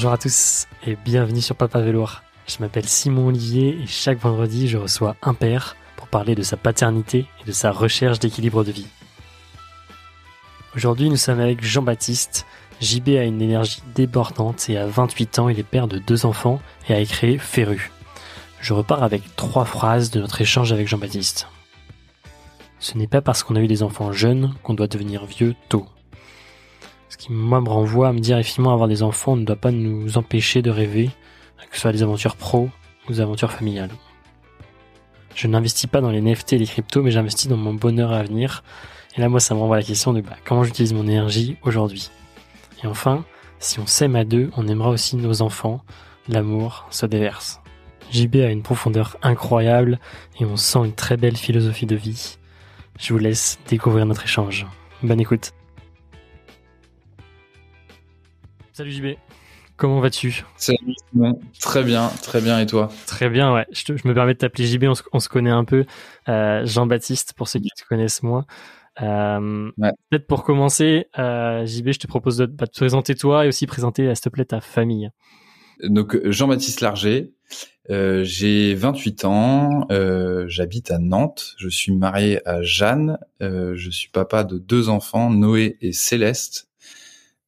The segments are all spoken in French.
Bonjour à tous et bienvenue sur Papa Velour. Je m'appelle Simon Olivier et chaque vendredi je reçois un père pour parler de sa paternité et de sa recherche d'équilibre de vie. Aujourd'hui nous sommes avec Jean-Baptiste. JB a une énergie débordante et à 28 ans il est père de deux enfants et a créé Ferru. Je repars avec trois phrases de notre échange avec Jean-Baptiste. Ce n'est pas parce qu'on a eu des enfants jeunes qu'on doit devenir vieux tôt. Ce qui, moi, me renvoie à me dire, effectivement, avoir des enfants ne doit pas nous empêcher de rêver, que ce soit des aventures pro ou des aventures familiales. Je n'investis pas dans les NFT et les cryptos, mais j'investis dans mon bonheur à venir. Et là, moi, ça me renvoie à la question de bah, comment j'utilise mon énergie aujourd'hui. Et enfin, si on s'aime à deux, on aimera aussi nos enfants. L'amour se déverse. JB a une profondeur incroyable et on sent une très belle philosophie de vie. Je vous laisse découvrir notre échange. Bonne écoute. Salut JB, comment vas-tu? Salut très bien, très bien et toi? Très bien, ouais. Je, me permets de t'appeler JB, on se, connaît un peu. Euh, Jean-Baptiste, pour ceux qui te connaissent moins. Euh, Peut-être pour commencer, euh, JB, je te propose de, bah, te présenter toi et aussi présenter, s'il te plaît, ta famille. Donc Jean-Baptiste Larger, euh, j'ai 28 ans, j'habite à Nantes, je suis marié à Jeanne, je suis papa de deux enfants, Noé et Céleste.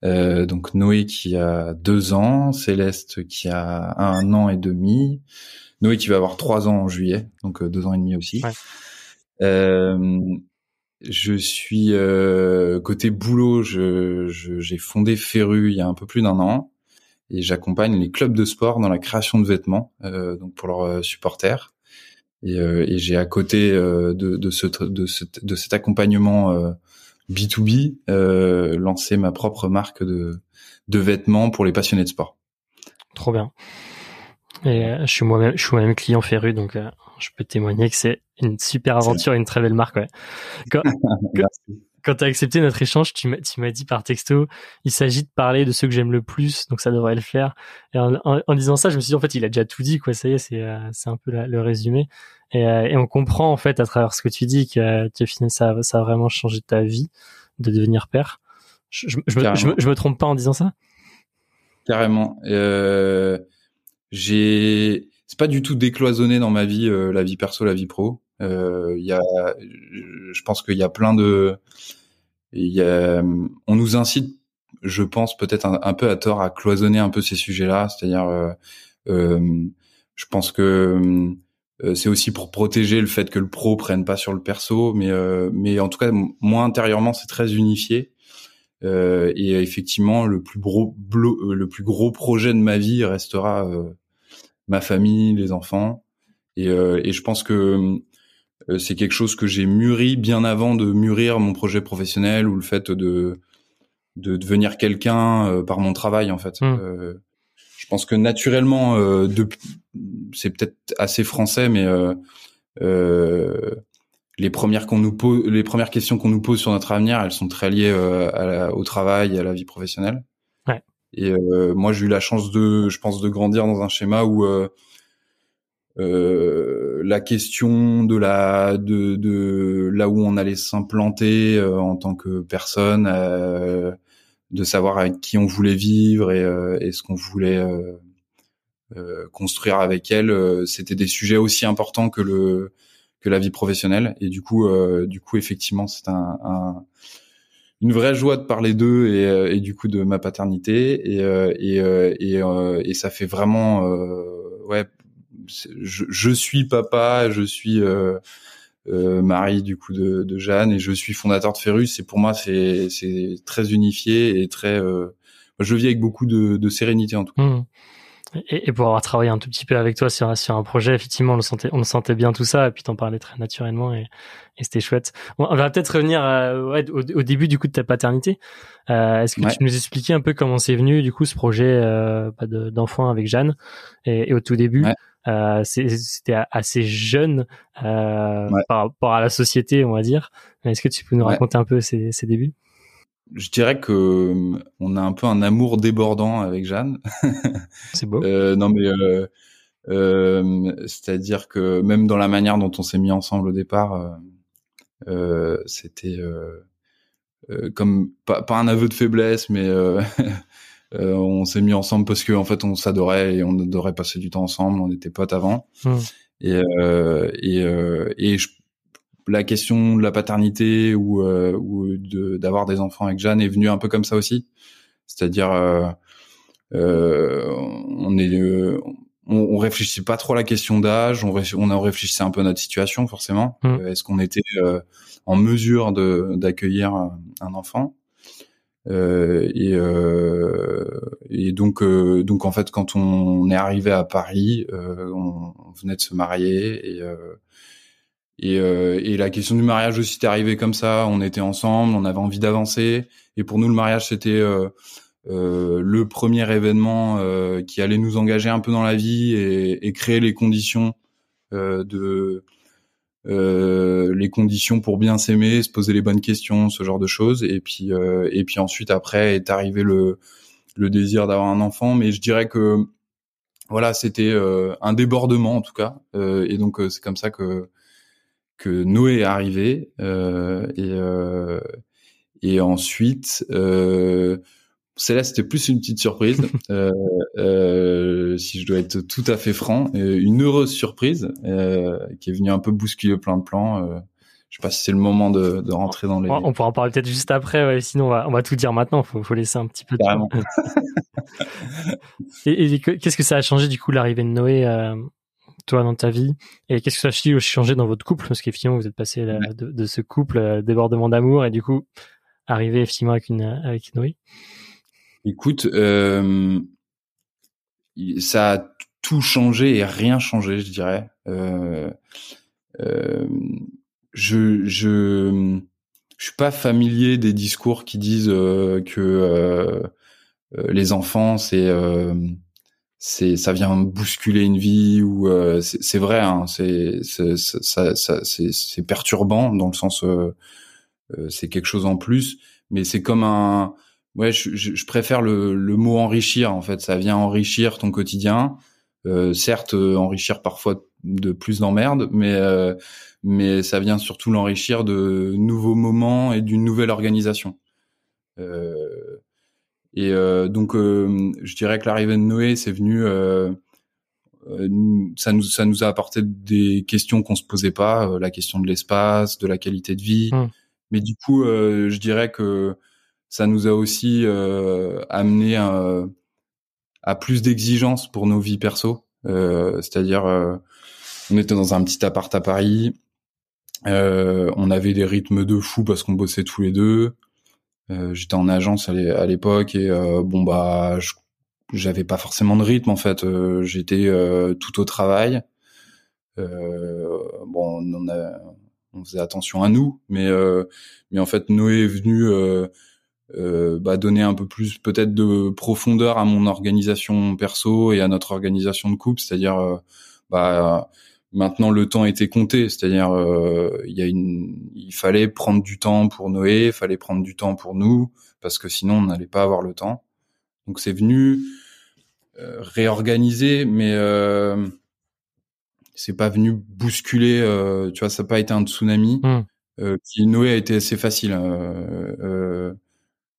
Euh, donc Noé qui a deux ans, Céleste qui a un an et demi, Noé qui va avoir trois ans en juillet, donc euh, deux ans et demi aussi. Euh, je suis côté boulot, je, j'ai fondé Ferru il y a un peu plus d'un an et j'accompagne les clubs de sport dans la création de vêtements, donc pour leurs supporters. Et, et j'ai à côté de, de, ce, de, ce, de cet accompagnement B2B, euh, lancer ma propre marque de, de vêtements pour les passionnés de sport. Trop bien. Et euh, je suis moi-même, je suis moi-même client féru, donc euh, je peux témoigner que c'est une super aventure et une très belle marque. Ouais. Quand, quand tu as accepté notre échange, tu m'as dit par texto, il s'agit de parler de ceux que j'aime le plus, donc ça devrait le faire. Et en, en, disant ça, je me suis dit en fait, il a déjà tout dit, quoi. Ça y est, c'est euh, un peu le résumé. Et, euh, et, on comprend en fait à travers ce que tu dis que, que finalement ça, ça a vraiment changé ta vie de devenir père. Je, je, je, me, je, me, trompe pas en disant ça? Carrément. Euh, j'ai, c'est pas du tout décloisonné dans ma vie, euh, la vie perso, la vie pro. Euh, y a, je pense qu'il y a plein de, y a, on nous incite, je pense peut-être un, peu à tort à cloisonner un peu ces sujets-là. C'est-à-dire, euh, je pense que euh, c'est aussi pour protéger le fait que le pro prenne pas sur le perso, mais euh, mais en tout cas moi intérieurement c'est très unifié. Euh, et effectivement le plus gros le plus gros projet de ma vie restera ma famille, les enfants. Et, et je pense que c'est quelque chose que j'ai mûri bien avant de mûrir mon projet professionnel ou le fait de de devenir quelqu'un par mon travail en fait. Mmh je pense que naturellement, euh, c'est peut-être assez français, mais euh, euh, les premières qu'on nous pose, les premières questions qu'on nous pose sur notre avenir, elles sont très liées au travail et à la vie professionnelle. Ouais. Et moi, j'ai eu la chance de, je pense, de grandir dans un schéma où la question de la de, de là où on allait s'implanter en tant que personne de savoir avec qui on voulait vivre et, euh, et ce qu'on voulait euh, euh, construire avec elle. C'était des sujets aussi importants que le que la vie professionnelle. Et du coup, du coup, effectivement, c'est un, un, une vraie joie de parler d'eux et, et, du coup de ma paternité. Et et et, et ça fait vraiment, ouais, je, je, suis papa, je suis euh, Marie du coup de, de, Jeanne et je suis fondateur de Ferus et pour moi c'est c'est très unifié et très euh, je vis avec beaucoup de, de sérénité en tout cas. Mmh. Et, pour avoir travaillé un tout petit peu avec toi sur, sur un projet, effectivement, on le sentait, on sentait bien tout ça, et puis t'en parlais très naturellement, et, et c'était chouette. on va peut-être revenir euh, ouais, au, au, début du coup de ta paternité. Euh, Est-ce que tu nous expliquais un peu comment c'est venu du coup ce projet euh, d'enfant avec Jeanne, et, et, au tout début? Euh, c'était assez jeune euh, par rapport à la société, on va dire. Est-ce que tu peux nous raconter un peu ces, débuts? Je dirais que euh, on a un peu un amour débordant avec Jeanne. C'est beau. non mais c'est-à-dire que même dans la manière dont on s'est mis ensemble au départ, c'était comme pas, pas, un aveu de faiblesse, mais on s'est mis ensemble parce que en fait on s'adorait et on adorait passer du temps ensemble. On était potes avant. Hmm. Et et et je, la question de la paternité ou ou d'avoir des enfants avec Jeanne est venue un peu comme ça aussi. C'est-à-dire on est on, on réfléchissait pas trop à la question d'âge, on, on a réfléchissait un peu à notre situation forcément. Mmh. Euh, est-ce qu'on était euh, en mesure de d'accueillir un enfant? Euh, et, euh, et donc euh, donc en fait quand on est arrivé à Paris, on, on, venait de se marier et et, et la question du mariage aussi est arrivée comme ça. On était ensemble, on avait envie d'avancer et pour nous le mariage c'était euh, le premier événement euh, qui allait nous engager un peu dans la vie et, et créer les conditions euh, les conditions pour bien s'aimer, se poser les bonnes questions, ce genre de choses. Et puis et puis ensuite après est arrivé le le désir d'avoir un enfant. Mais je dirais que voilà, c'était un débordement en tout cas. et donc c'est comme ça que que Noé est arrivé et et ensuite euh, celle-là, c'était plus une petite surprise, euh, euh, si je dois être tout à fait franc, euh, une heureuse surprise qui est venue un peu bousculer plein de plans. Je sais pas si c'est le moment de, de, rentrer dans les. On pourra en parler peut-être juste après, ouais, sinon on va, on va, tout dire maintenant. Faut, faut laisser un petit peu. De Carrément. et, et qu'est-ce que ça a changé du coup l'arrivée de Noé, toi dans ta vie, et qu'est-ce que ça a changé dans votre couple? Parce qu'effectivement vous êtes passé de, de, ce couple débordement d'amour et du coup arrivé effectivement avec une avec Noé. Écoute, euh, ça a tout changé et rien changé, je dirais. Euh, euh, je, je, je suis pas familier des discours qui disent euh, que euh, euh, les enfants c'est c'est ça vient bousculer une vie ou c'est vrai hein, c'est c'est perturbant dans le sens c'est quelque chose en plus mais c'est comme un ouais, je, je, préfère le, le, mot enrichir. En fait, ça vient enrichir ton quotidien. Euh, certes, euh, enrichir parfois de plus d'emmerdes, mais euh, mais ça vient surtout l'enrichir de nouveaux moments et d'une nouvelle organisation. Euh, et euh, donc, je dirais que l'arrivée de Noé, c'est venu. ça nous ça nous a apporté des questions qu'on se posait pas, la question de l'espace, de la qualité de vie. Mmh. Mais du coup, je dirais que ça nous a aussi euh, amené à, à plus d'exigences pour nos vies perso. Euh, C'est-à-dire, euh, on était dans un petit appart à Paris, euh, on avait des rythmes de fou parce qu'on bossait tous les deux. Euh, J'étais en agence à l'époque et bon bah, j'avais pas forcément de rythme en fait. J'étais tout au travail. bon, on, a, on faisait attention à nous, mais mais en fait Noé est venu euh, bah, donner un peu plus peut-être de profondeur à mon organisation perso et à notre organisation de couple, c'est-à-dire euh, bah maintenant le temps était compté, c'est-à-dire euh, il y a une, il fallait prendre du temps pour Noé, il fallait prendre du temps pour nous parce que sinon on n'allait pas avoir le temps. Donc c'est venu réorganiser, mais c'est pas venu bousculer. tu vois, ça n'a pas été un tsunami. Qui Noé a été assez facile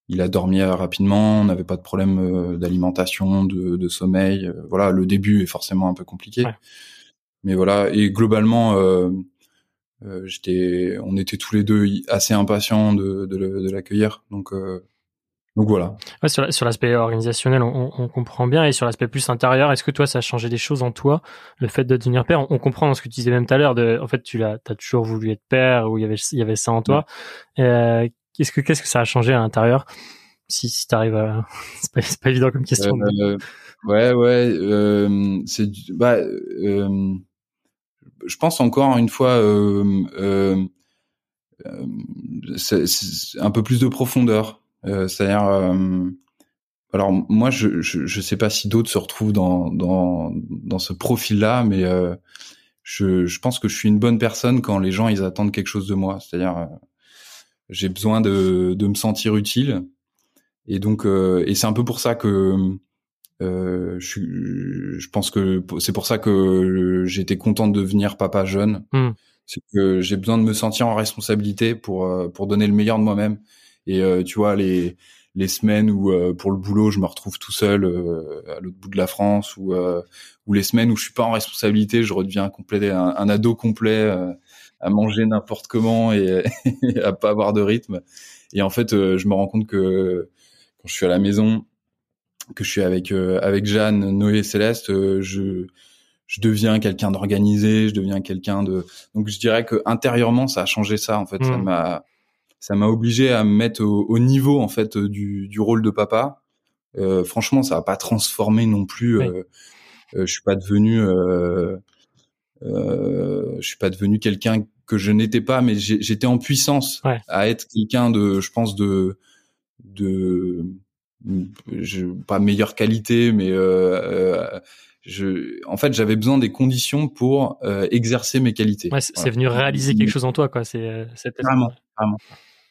il a dormi rapidement, on n'avait pas de problème euh, d'alimentation, de, de, sommeil. Euh, voilà, le début est forcément un peu compliqué, ouais. mais voilà. Et globalement, euh, euh, j'étais, on était tous les deux assez impatients de, de, l'accueillir, donc. donc voilà. Ouais, sur, l'aspect organisationnel, on, on, comprend bien. Et sur l'aspect plus intérieur, est-ce que toi, ça a changé des choses en toi, le fait de devenir père? On, comprend dans ce que tu disais même tout à l'heure. De, en fait, tu l'as, as toujours voulu être père, ou il y avait, il y avait ça en toi. Euh, Qu'est-ce que qu'est-ce que ça a changé à l'intérieur? Si si t'arrives à c'est pas, pas évident comme question. Euh, ouais ouais euh, c'est bah euh, je pense encore une fois euh, euh, euh c'est, un peu plus de profondeur. C'est-à-dire alors moi je, je je sais pas si d'autres se retrouvent dans dans dans ce profil là mais je je pense que je suis une bonne personne quand les gens ils attendent quelque chose de moi. C'est-à-dire j'ai besoin de, de me sentir utile. Et donc, euh, et c'est un peu pour ça que euh, je, je pense que c'est pour ça que j'étais content de devenir papa jeune. Mm. C'est que j'ai besoin de me sentir en responsabilité pour euh, pour donner le meilleur de moi-même. Et euh, tu vois les les semaines où pour le boulot je me retrouve tout seul à l'autre bout de la France ou ou les semaines où je suis pas en responsabilité, je redeviens complet un, un ado complet à manger n'importe comment et, et, à pas avoir de rythme. Et en fait, je me rends compte que quand je suis à la maison, que je suis avec avec Jeanne, Noé et Céleste, je je deviens quelqu'un d'organisé, je deviens quelqu'un de donc je dirais que intérieurement ça a changé ça en fait, ça mmh. m'a ça m'a obligé à me mettre au, niveau en fait du, du rôle de papa. Euh, franchement, ça a pas transformé non plus. Euh, euh, je suis pas devenu, euh, euh, je suis pas devenu quelqu'un que je n'étais pas, mais j'étais en puissance à être quelqu'un de, je pense de, de, je, pas meilleure qualité, mais euh, je, en fait, j'avais besoin des conditions pour exercer mes qualités. Ouais, c'est venu réaliser quelque chose en toi, quoi. C'est carrément, carrément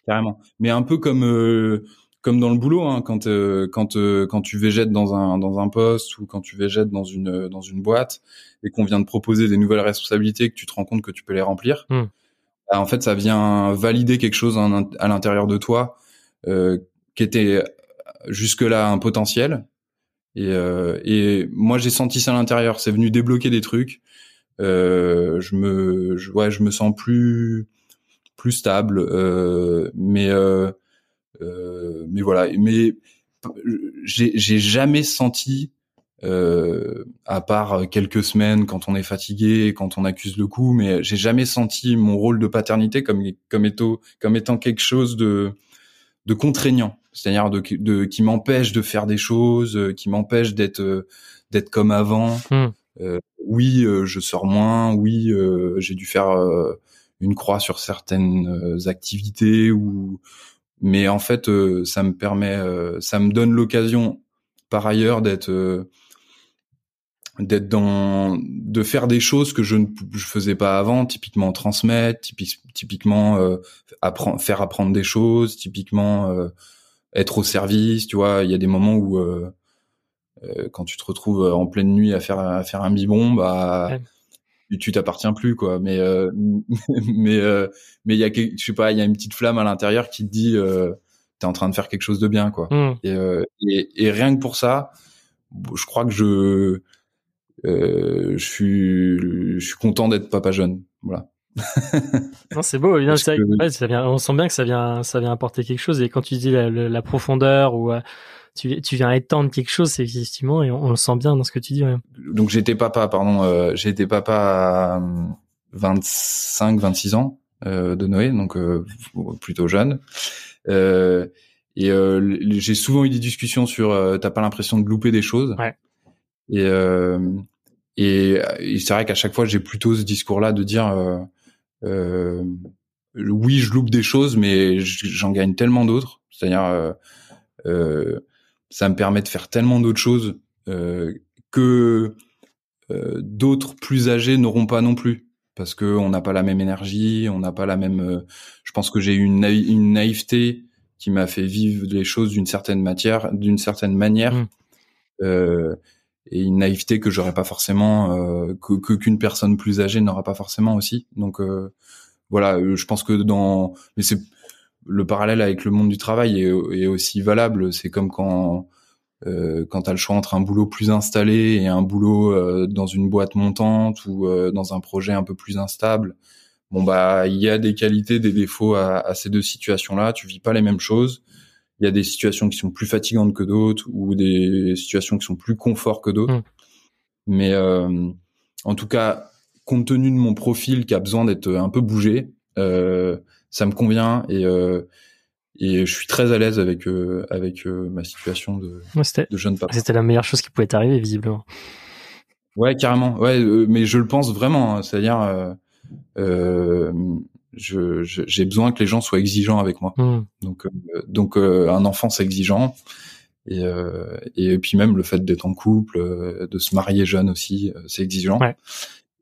carrément. Mais un peu comme euh, comme dans le boulot, hein, quand euh, quand euh, quand tu végètes dans un dans un poste ou quand tu végètes dans une dans une boîte et qu'on vient de proposer des nouvelles responsabilités que tu te rends compte que tu peux les remplir. Hmm. Bah, en fait, ça vient valider quelque chose à l'intérieur de toi qui était jusque-là un potentiel. Et, et moi, j'ai senti ça à l'intérieur. C'est venu débloquer des trucs. je me, je, ouais, je me sens plus plus stable. Euh, mais euh, euh, mais voilà. Mais j'ai jamais senti euh, à part quelques semaines quand on est fatigué, quand on accuse le coup, mais j'ai jamais senti mon rôle de paternité comme comme étant comme étant quelque chose de de contraignant, c'est-à-dire de, de qui m'empêche de faire des choses, qui m'empêche d'être d'être comme avant. Hmm. Euh, oui, je sors moins. Oui, j'ai dû faire une croix sur certaines euh, activités ou mais en fait euh, ça me permet euh, ça me donne l'occasion par ailleurs d'être d'être dans de faire des choses que je ne je faisais pas avant typiquement transmettre typiquement apprendre faire apprendre des choses typiquement être au service tu vois. Il y a des moments où quand tu te retrouves en pleine nuit à faire à faire un bibon bah tu t'appartiens plus quoi. Mais euh, mais euh, mais il y a je sais pas il y a une petite flamme à l'intérieur qui te dit euh, t'es en train de faire quelque chose de bien quoi. Et, euh, et, et rien que pour ça je crois que je je suis je suis content d'être papa jeune. Voilà. Non c'est beau ça, ça vient on sent bien que ça vient ça vient apporter quelque chose. Et quand tu dis la, la profondeur ou tu, tu viens étendre quelque chose, c'est effectivement, et on, le sent bien dans ce que tu dis. Donc j'étais papa, pardon, euh, j'étais papa à 25, 26 ans euh, de Noé, donc euh, plutôt jeune. Euh, et euh, j'ai souvent eu des discussions sur t'as pas l'impression de louper des choses. Ouais. Et, et, et c'est vrai qu'à chaque fois j'ai plutôt ce discours-là de dire oui je loupe des choses, mais j'en gagne tellement d'autres. C'est-à-dire euh, ça me permet de faire tellement d'autres choses euh, que euh, d'autres plus âgés n'auront pas non plus parce que on n'a pas la même énergie, on n'a pas la même. Euh, je pense que j'ai eu une, une naïveté qui m'a fait vivre les choses d'une certaine matière, d'une certaine manière, mmh. euh, et une naïveté que j'aurais pas forcément, euh, que qu'une personne plus âgée n'aura pas forcément aussi. Donc euh, voilà, je pense que dans, mais c'est le parallèle avec le monde du travail est, aussi valable. C'est comme quand euh, quand t'as le choix entre un boulot plus installé et un boulot euh, dans une boîte montante ou euh, dans un projet un peu plus instable. Bon bah il y a des qualités, des défauts à, ces deux situations-là. Tu vis pas les mêmes choses. Il y a des situations qui sont plus fatigantes que d'autres ou des situations qui sont plus confort que d'autres. Mmh. Mais euh, en tout cas, compte tenu de mon profil qui a besoin d'être un peu bougé, euh, ça me convient et euh, et je suis très à l'aise avec euh, avec euh, ma situation de, de jeune papa. C'était la meilleure chose qui pouvait t'arriver visiblement. Ouais, carrément. Ouais, mais je le pense vraiment. Hein. C'est-à-dire, euh, je j'ai besoin que les gens soient exigeants avec moi. Hmm. Donc donc un enfant c'est exigeant. Et, et puis même le fait d'être en couple, de se marier jeune aussi, c'est exigeant. Ouais.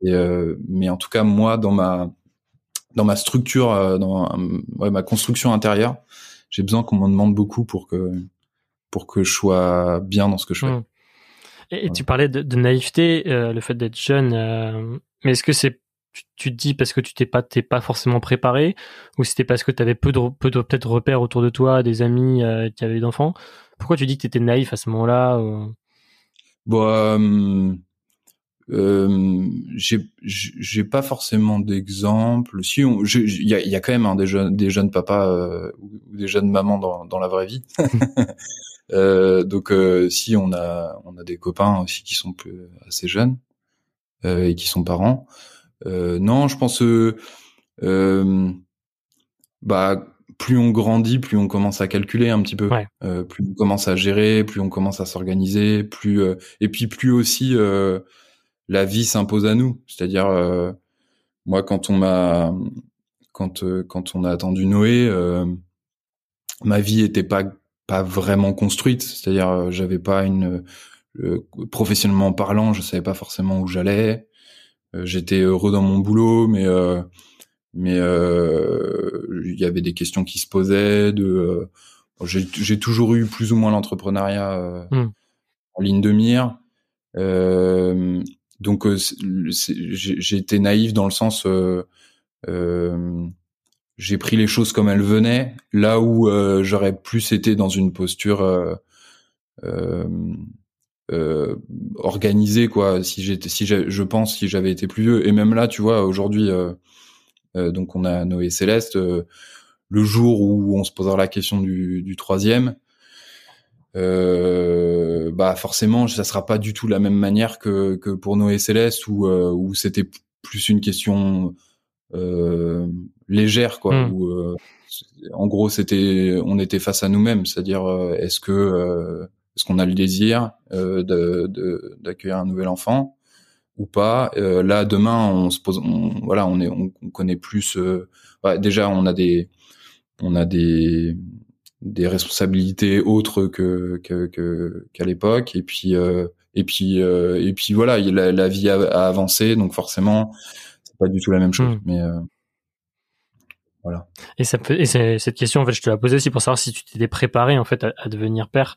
Et, mais en tout cas moi dans ma dans ma structure, euh, dans ouais, ma construction intérieure, j'ai besoin qu'on m'en demande beaucoup pour que pour que je sois bien dans ce que je fais. Et, tu parlais de, de naïveté, euh, le fait d'être jeune. Euh, mais est-ce que c'est tu, te dis parce que tu t'es pas t'es pas forcément préparé ou c'était parce que tu avais peu de peu de peut-être repères autour de toi, des amis euh, qui avaient d'enfants. Pourquoi tu dis que tu étais naïf à ce moment-là Bon, euh, euh, j'ai j'ai pas forcément d'exemple. Si il y a, y a quand même hein, des jeunes des jeunes papas euh, ou des jeunes mamans dans dans la vraie vie. euh, donc si on a on a des copains aussi qui sont plus, assez jeunes et qui sont parents. non, je pense bah plus on grandit, plus on commence à calculer un petit peu, euh, plus on commence à gérer, plus on commence à s'organiser, plus euh, et puis plus aussi euh, la vie s'impose à nous. C'est-à-dire moi quand on m'a quand quand on a attendu Noé, ma vie était pas pas vraiment construite. C'est-à-dire j'avais pas une professionnellement parlant, je savais pas forcément où j'allais. J'étais heureux dans mon boulot, mais mais euh, il y avait des questions qui se posaient. De, euh, j'ai toujours eu plus ou moins l'entrepreneuriat euh, hmm. en ligne de mire. Donc j'ai été naïf dans le sens j'ai pris les choses comme elles venaient, là où j'aurais plus été dans une posture euh, euh, organisée, quoi. Si j'étais, si je pense, si j'avais été plus vieux, et même là, tu vois, aujourd'hui, euh, donc on a Noé Céleste. Euh, le jour où on se posera la question du, du troisième, euh, bah forcément ça sera pas du tout la même manière que, que pour Noé Céleste où, où c'était plus une question euh, légère quoi hmm. où en gros c'était on était face à nous-mêmes c'est-à-dire est-ce que est-ce qu'on a le désir de d'accueillir un nouvel enfant ou pas? Euh, là, demain, on se pose, voilà, on est, on, connaît plus. Euh, déjà, on a des, on a des, des responsabilités autres que qu'à l'époque. Et puis, euh, et puis, et puis voilà, la, la vie a, avancé, donc forcément, c'est pas du tout la même chose. Hmm. Mais voilà. Et ça peut, et cette question, en fait, je te la posais aussi pour savoir si tu t'étais préparé en fait à, devenir père.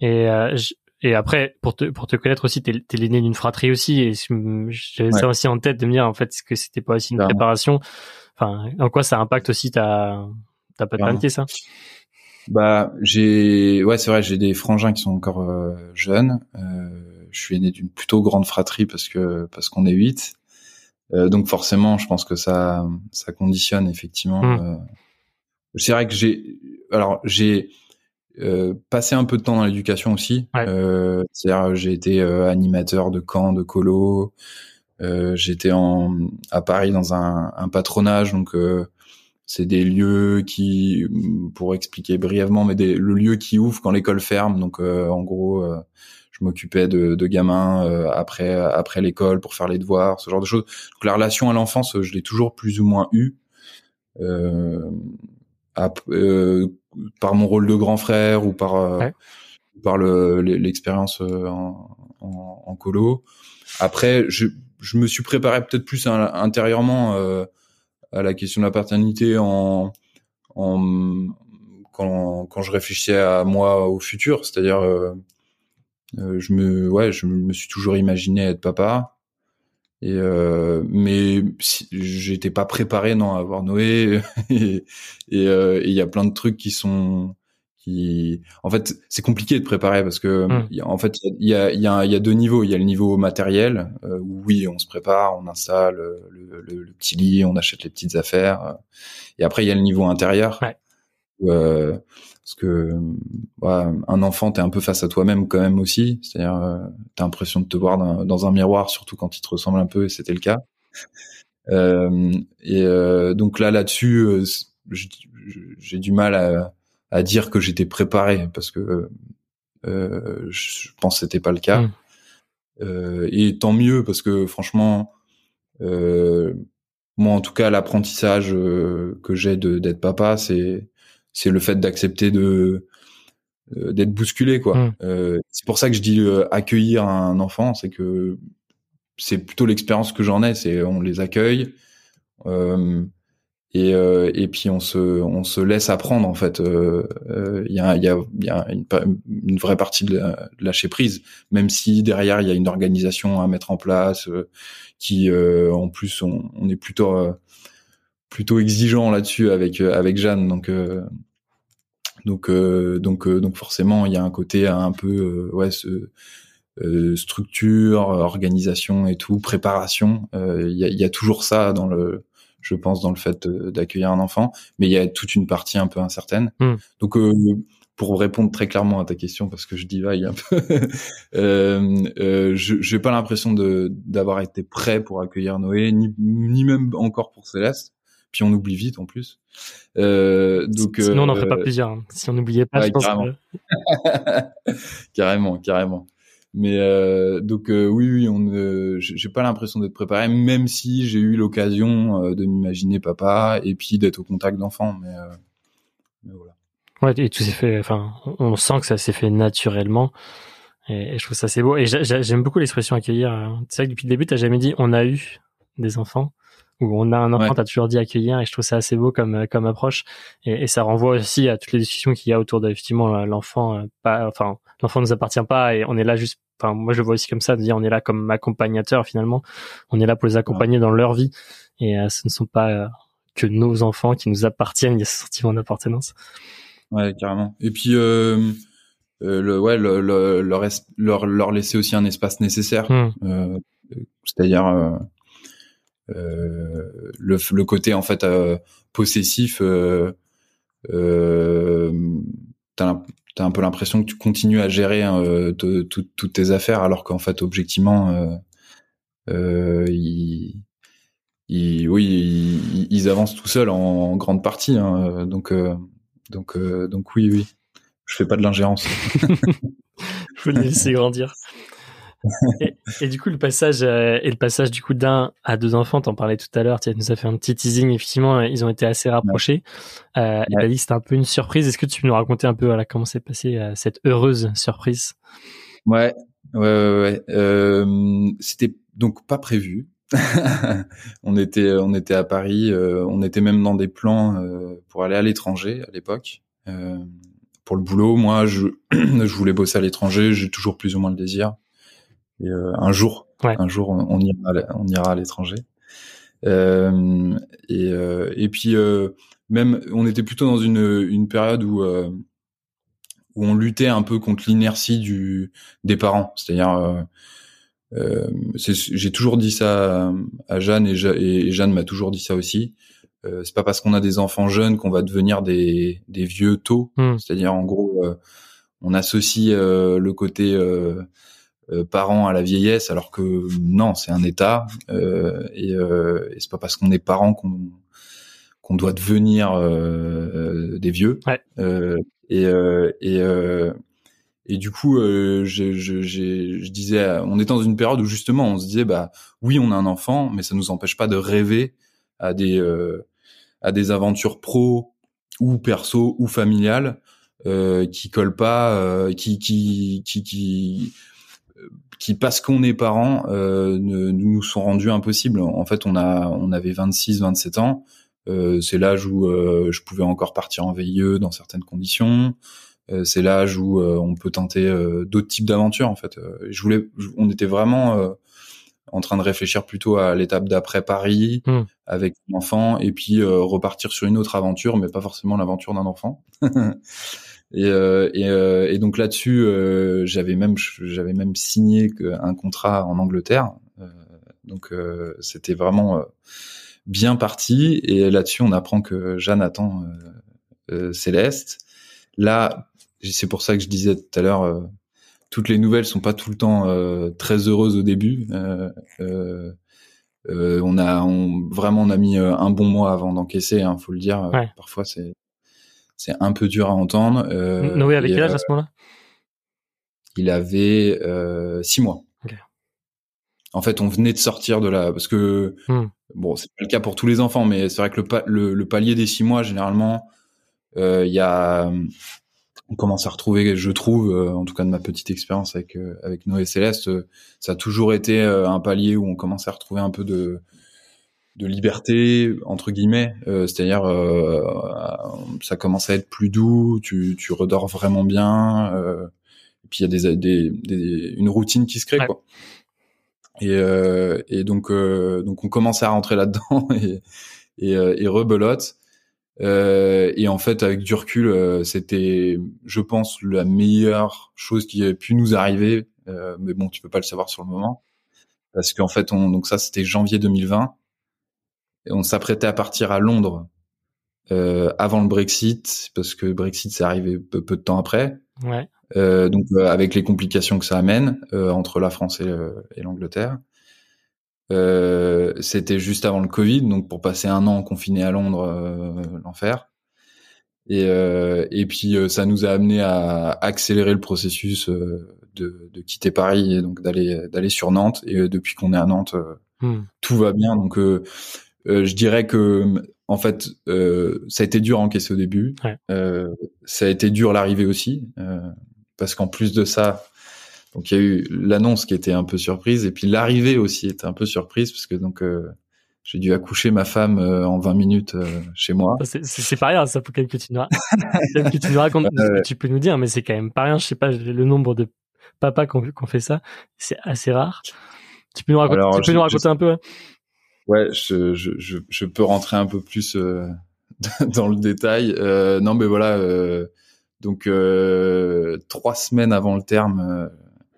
Et et après, pour te, pour te connaître aussi, t'es, t'es l'aîné d'une fratrie aussi, et j'avais ça aussi en tête de me dire, en fait, que c'était pas aussi une préparation. Enfin, en quoi ça impacte aussi ta, ta paternité, ça? Bah, j'ai, ouais, c'est vrai, j'ai des frangins qui sont encore euh, jeunes. Euh, je suis aîné d'une plutôt grande fratrie parce que, parce qu'on est huit. Euh, donc forcément, je pense que ça, ça conditionne effectivement. Mmh. Euh, c'est vrai que j'ai, alors j'ai, euh, passer un peu de temps dans l'éducation aussi. Euh, C'est-à-dire, j'ai été euh, animateur de camps, de colo. Euh, J'étais en à Paris dans un, un patronage, donc euh, c'est des lieux qui, pour expliquer brièvement, mais des, le lieu qui ouvre quand l'école ferme. Donc, en gros, je m'occupais de, de, gamins après après l'école pour faire les devoirs, ce genre de choses. Donc, la relation à l'enfance, je l'ai toujours plus ou moins eu. Euh, euh, par mon rôle de grand frère ou par euh, par l'expérience euh, en, en, en, colo. Après, je, je me suis préparé peut-être plus intérieurement à la question de la paternité en, en quand, quand je réfléchissais à moi au futur, c'est-à-dire euh, je me ouais je me suis toujours imaginé être papa. Et euh, mais j'étais pas préparé non à avoir Noé. Et euh, et il y a plein de trucs qui sont qui en fait c'est compliqué de préparer parce que hum. en fait il y a y a y a deux niveaux il y a le niveau matériel euh, où oui on se prépare on installe le, le, le, petit lit on achète les petites affaires euh, et après il y a le niveau intérieur ouais. euh, parce que un enfant t'es un peu face à toi-même quand même aussi c'est-à-dire euh, t'as l'impression de te voir dans, dans, un miroir surtout quand il te ressemble un peu et c'était le cas euh, et euh, donc là là-dessus euh, j'ai du mal à, à dire que j'étais préparé parce que euh, je pense que c'était pas le cas mmh. et tant mieux parce que franchement moi en tout cas l'apprentissage que j'ai d'être papa c'est c'est le fait d'accepter de euh, d'être bousculé quoi. Mmh. Euh, c'est pour ça que je dis euh, accueillir un enfant, c'est que c'est plutôt l'expérience que j'en ai, c'est on les accueille et et puis on se on se laisse apprendre en fait. Il y a y a, y a une, une, vraie partie de, lâcher prise, même si derrière il y a une organisation à mettre en place qui en plus on, on est plutôt plutôt exigeant là-dessus avec avec Jeanne donc donc donc donc forcément il y a un côté un peu ouais ce, euh, structure, organisation et tout, préparation. Il euh, y a, y, a, toujours ça dans le, je pense, dans le fait d'accueillir un enfant, mais il y a toute une partie un peu incertaine. Hmm. Donc euh, pour répondre très clairement à ta question, parce que je divague un peu, euh, euh, je n'ai pas l'impression d'avoir été prêt pour accueillir Noé, ni, ni même encore pour Céleste. Puis on oublie vite en plus. Euh, donc, Sinon, on n'en ferait pas plusieurs. Hein. Si on n'oubliait pas, je pense carrément. carrément, carrément. Mais euh, donc euh, oui, oui, on, euh, j'ai pas l'impression d'être préparé, même si j'ai eu l'occasion euh, de m'imaginer papa et puis d'être au contact d'enfants. Mais, mais, voilà. Ouais, et tout s'est fait. Enfin, on sent que ça s'est fait naturellement. Et, je trouve ça assez beau. Et j'aime beaucoup l'expression accueillir. C'est vrai que depuis le début, t'as jamais dit on a eu des enfants où on a un enfant, tu t'as toujours dit accueillir, et je trouve ça assez beau comme comme approche, et, et ça renvoie aussi à toutes les discussions qu'il y a autour de effectivement l'enfant, pas, enfin l'enfant nous appartient pas et on est là juste enfin moi je le vois aussi comme ça de dire on est là comme accompagnateur finalement. On est là pour les accompagner dans leur vie. Et euh, ce ne sont pas euh, que nos enfants qui nous appartiennent il y a ce sentiment d'appartenance. Ouais carrément. Et puis euh, le ouais le, le, leur, leur, leur laisser aussi un espace nécessaire. Hmm. c'est-à-dire le, le côté en fait possessif euh, t'as un peu l'impression que tu continues à gérer hein, toutes tes affaires alors qu'en fait objectivement euh, euh, ils, oui ils, avancent tout seuls en, grande partie hein, donc euh, donc euh, donc oui oui. Je fais pas de l'ingérence. Je veux les laisser grandir et, du coup, le passage euh, et le passage du coup d'un à deux enfants, t'en parlais tout à l'heure, tu nous as fait un petit teasing. Effectivement, euh, ils ont été assez rapprochés. Euh, Et dit c'était un peu une surprise. Est-ce que tu peux nous raconter un peu voilà, comment s'est passée euh, cette heureuse surprise? Ouais, ouais, ouais. Euh, c'était donc pas prévu. on était, on était à Paris. on était même dans des plans pour aller à l'étranger à l'époque. pour le boulot, moi, je, je voulais bosser à l'étranger. J'ai toujours plus ou moins le désir. Et, euh, un jour, un jour, on, ira, on ira à l'étranger. Euh, et, euh, et puis même, on était plutôt dans une, une période où où on luttait un peu contre l'inertie du des parents, c'est-à-dire euh, j'ai toujours dit ça à, Jeanne et, et Jeanne m'a toujours dit ça aussi. Euh, c'est pas parce qu'on a des enfants jeunes qu'on va devenir des, des vieux tôt. Hmm. C'est-à-dire en gros, on associe le côté euh, parents à la vieillesse, alors que non, c'est un état euh, et, euh, et c'est pas parce qu'on est parent qu'on qu'on doit devenir euh, des vieux. Ouais. et et et du coup, je, je, je, disais, on est dans une période où justement, on se disait, bah oui, on a un enfant, mais ça nous empêche pas de rêver à des à des aventures pro ou perso ou familiales euh, qui collent pas, euh, qui, qui, qui, qui, qui parce qu'on est parents euh, nous sont rendus impossibles. En fait, on a on avait 26, 27 ans. Euh, c'est l'âge où euh, je pouvais encore partir en VIE dans certaines conditions. Euh, c'est l'âge où euh, on peut tenter d'autres types d'aventures. En fait, je voulais, on était vraiment en train de réfléchir plutôt à l'étape d'après Paris hmm. avec l'enfant et puis repartir sur une autre aventure, mais pas forcément l'aventure d'un enfant. Et, euh, et, euh, et, donc là-dessus, euh, j'avais même j'avais même signé un contrat en Angleterre. donc c'était vraiment bien parti. Et là-dessus, on apprend que Jeanne attend Céleste. Là, c'est pour ça que je disais tout à l'heure, toutes les nouvelles sont pas tout le temps très heureuses au début. Euh, on a on, vraiment on a mis un bon mois avant d'encaisser, hein, faut le dire. Parfois c'est c'est un peu dur à entendre. Euh, Noé avait quel âge à ce moment-là? Il avait euh, six mois. En fait, on venait de sortir de la parce que hmm. bon, c'est pas le cas pour tous les enfants, mais c'est vrai que le, le, palier des six mois, généralement, euh, il y a on commence à retrouver, je trouve, euh, en tout cas de ma petite expérience avec euh, avec Noé Céleste, ça a toujours été un palier où on commence à retrouver un peu de de liberté entre guillemets euh, c'est-à-dire euh, ça commence à être plus doux tu, tu redors vraiment bien euh, et puis il y a des, des, des, une routine qui se crée quoi. Et, euh, et donc donc on commence à rentrer là-dedans et et, et rebelote. Et en fait avec du recul c'était je pense la meilleure chose qui a pu nous arriver mais bon tu peux pas le savoir sur le moment. Parce qu'en fait on donc ça c'était janvier 2020 on s'apprêtait à partir à Londres euh, avant le Brexit, parce que Brexit c'est arrivé peu, de temps après. Ouais. Euh, donc euh, avec les complications que ça amène euh, entre la France et, et l'Angleterre. C'était juste avant le Covid, donc pour passer un an confiné à Londres, l'enfer. Et, et puis ça nous a amené à accélérer le processus de, de quitter Paris et donc d'aller d'aller sur Nantes. Et depuis qu'on est à Nantes, hmm. tout va bien. Donc euh, je dirais que en fait, euh, ça a été dur à encaisser au début. Euh, ça a été dur l'arrivée aussi, euh, parce qu'en plus de ça, donc il y a eu l'annonce qui était un peu surprise, et puis l'arrivée aussi était un peu surprise, parce que donc euh, j'ai dû accoucher ma femme en 20 minutes chez moi. C'est pas rien, ça faut quand même que tu nous, que tu nous racontes ce que tu peux nous dire, mais c'est quand même pas rien. Je sais pas le nombre de papas qui ont, fait ça, c'est assez rare. Tu peux nous raconter, tu peux nous raconter un peu. Ouais, je, je, je, peux rentrer un peu plus euh, dans le détail. Euh, non, mais voilà. Euh, donc euh, trois semaines avant le terme,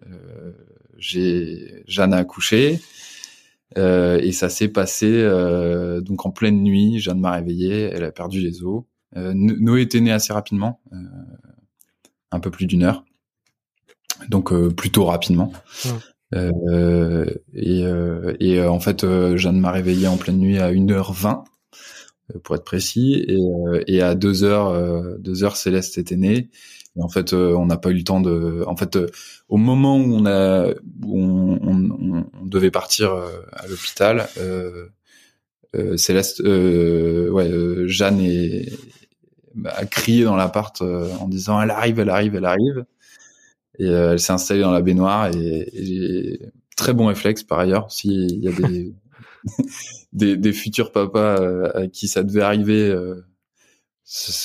euh, j'ai Jeanne a accouché et ça s'est passé donc en pleine nuit. Jeanne m'a réveillé, elle a perdu les os. Noé était né assez rapidement, un peu plus d'une heure, donc plutôt rapidement. Euh, et, euh, et euh, en fait, Jeanne m'a réveillé en pleine nuit à 1h20 pour être précis, et, et à 2 heures, 2 heures, Céleste était née. Et en fait, on n'a pas eu le temps de. En fait, au moment où on a, où on, on, on devait partir à l'hôpital, euh, Céleste, ouais, Jeanne est, a crié dans l'appart en disant elle arrive, elle arrive, elle arrive. Et euh, elle s'est installée dans la baignoire et, et très bon réflexe par ailleurs. S'il y a des, des, des, futurs papas euh, à qui ça devait arriver, euh,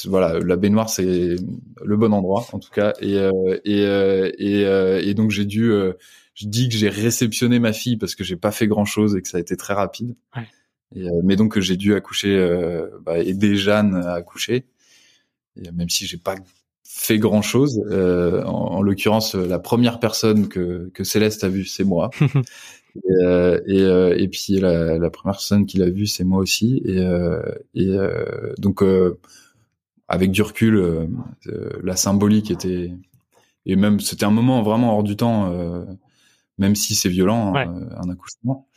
voilà, la baignoire c'est le bon endroit en tout cas. Et et et, et, donc j'ai dû, je dis que j'ai réceptionné ma fille parce que j'ai pas fait grand chose et que ça a été très rapide. Ouais. Et, mais donc j'ai dû accoucher, bah, aider Jeanne à accoucher. Et même si j'ai pas fait grand chose. Euh, en, l'occurrence, la première personne que, que Céleste a vue, c'est moi. et, euh, et, euh, et, puis la, la, première personne qui l'a vue, c'est moi aussi. Et, et donc, avec du recul, la symbolique était et même c'était un moment vraiment hors du temps, même si c'est violent, hein, un accouchement.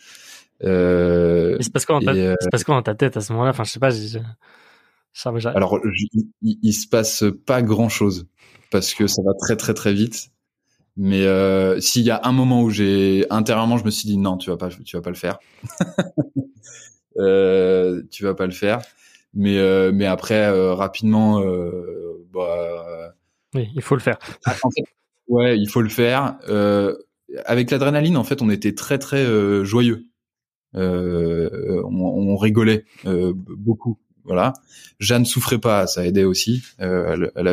Euh, c'est parce quoi dans ta tête à ce moment-là Enfin, je sais pas. Alors, il, il, se passe pas grand chose parce que ça va très très très vite. Mais euh, s'il y a un moment où j'ai intérieurement, je me suis dit non, tu vas pas, tu vas pas le faire. euh, tu vas pas le faire. Mais euh, mais après euh, rapidement, bah. Oui, il faut le faire. Ah, en fait, ouais, il faut le faire. avec l'adrénaline, en fait, on était très très joyeux. On, on, rigolait beaucoup voilà. Jeanne souffrait pas, ça aidait aussi. Euh, elle,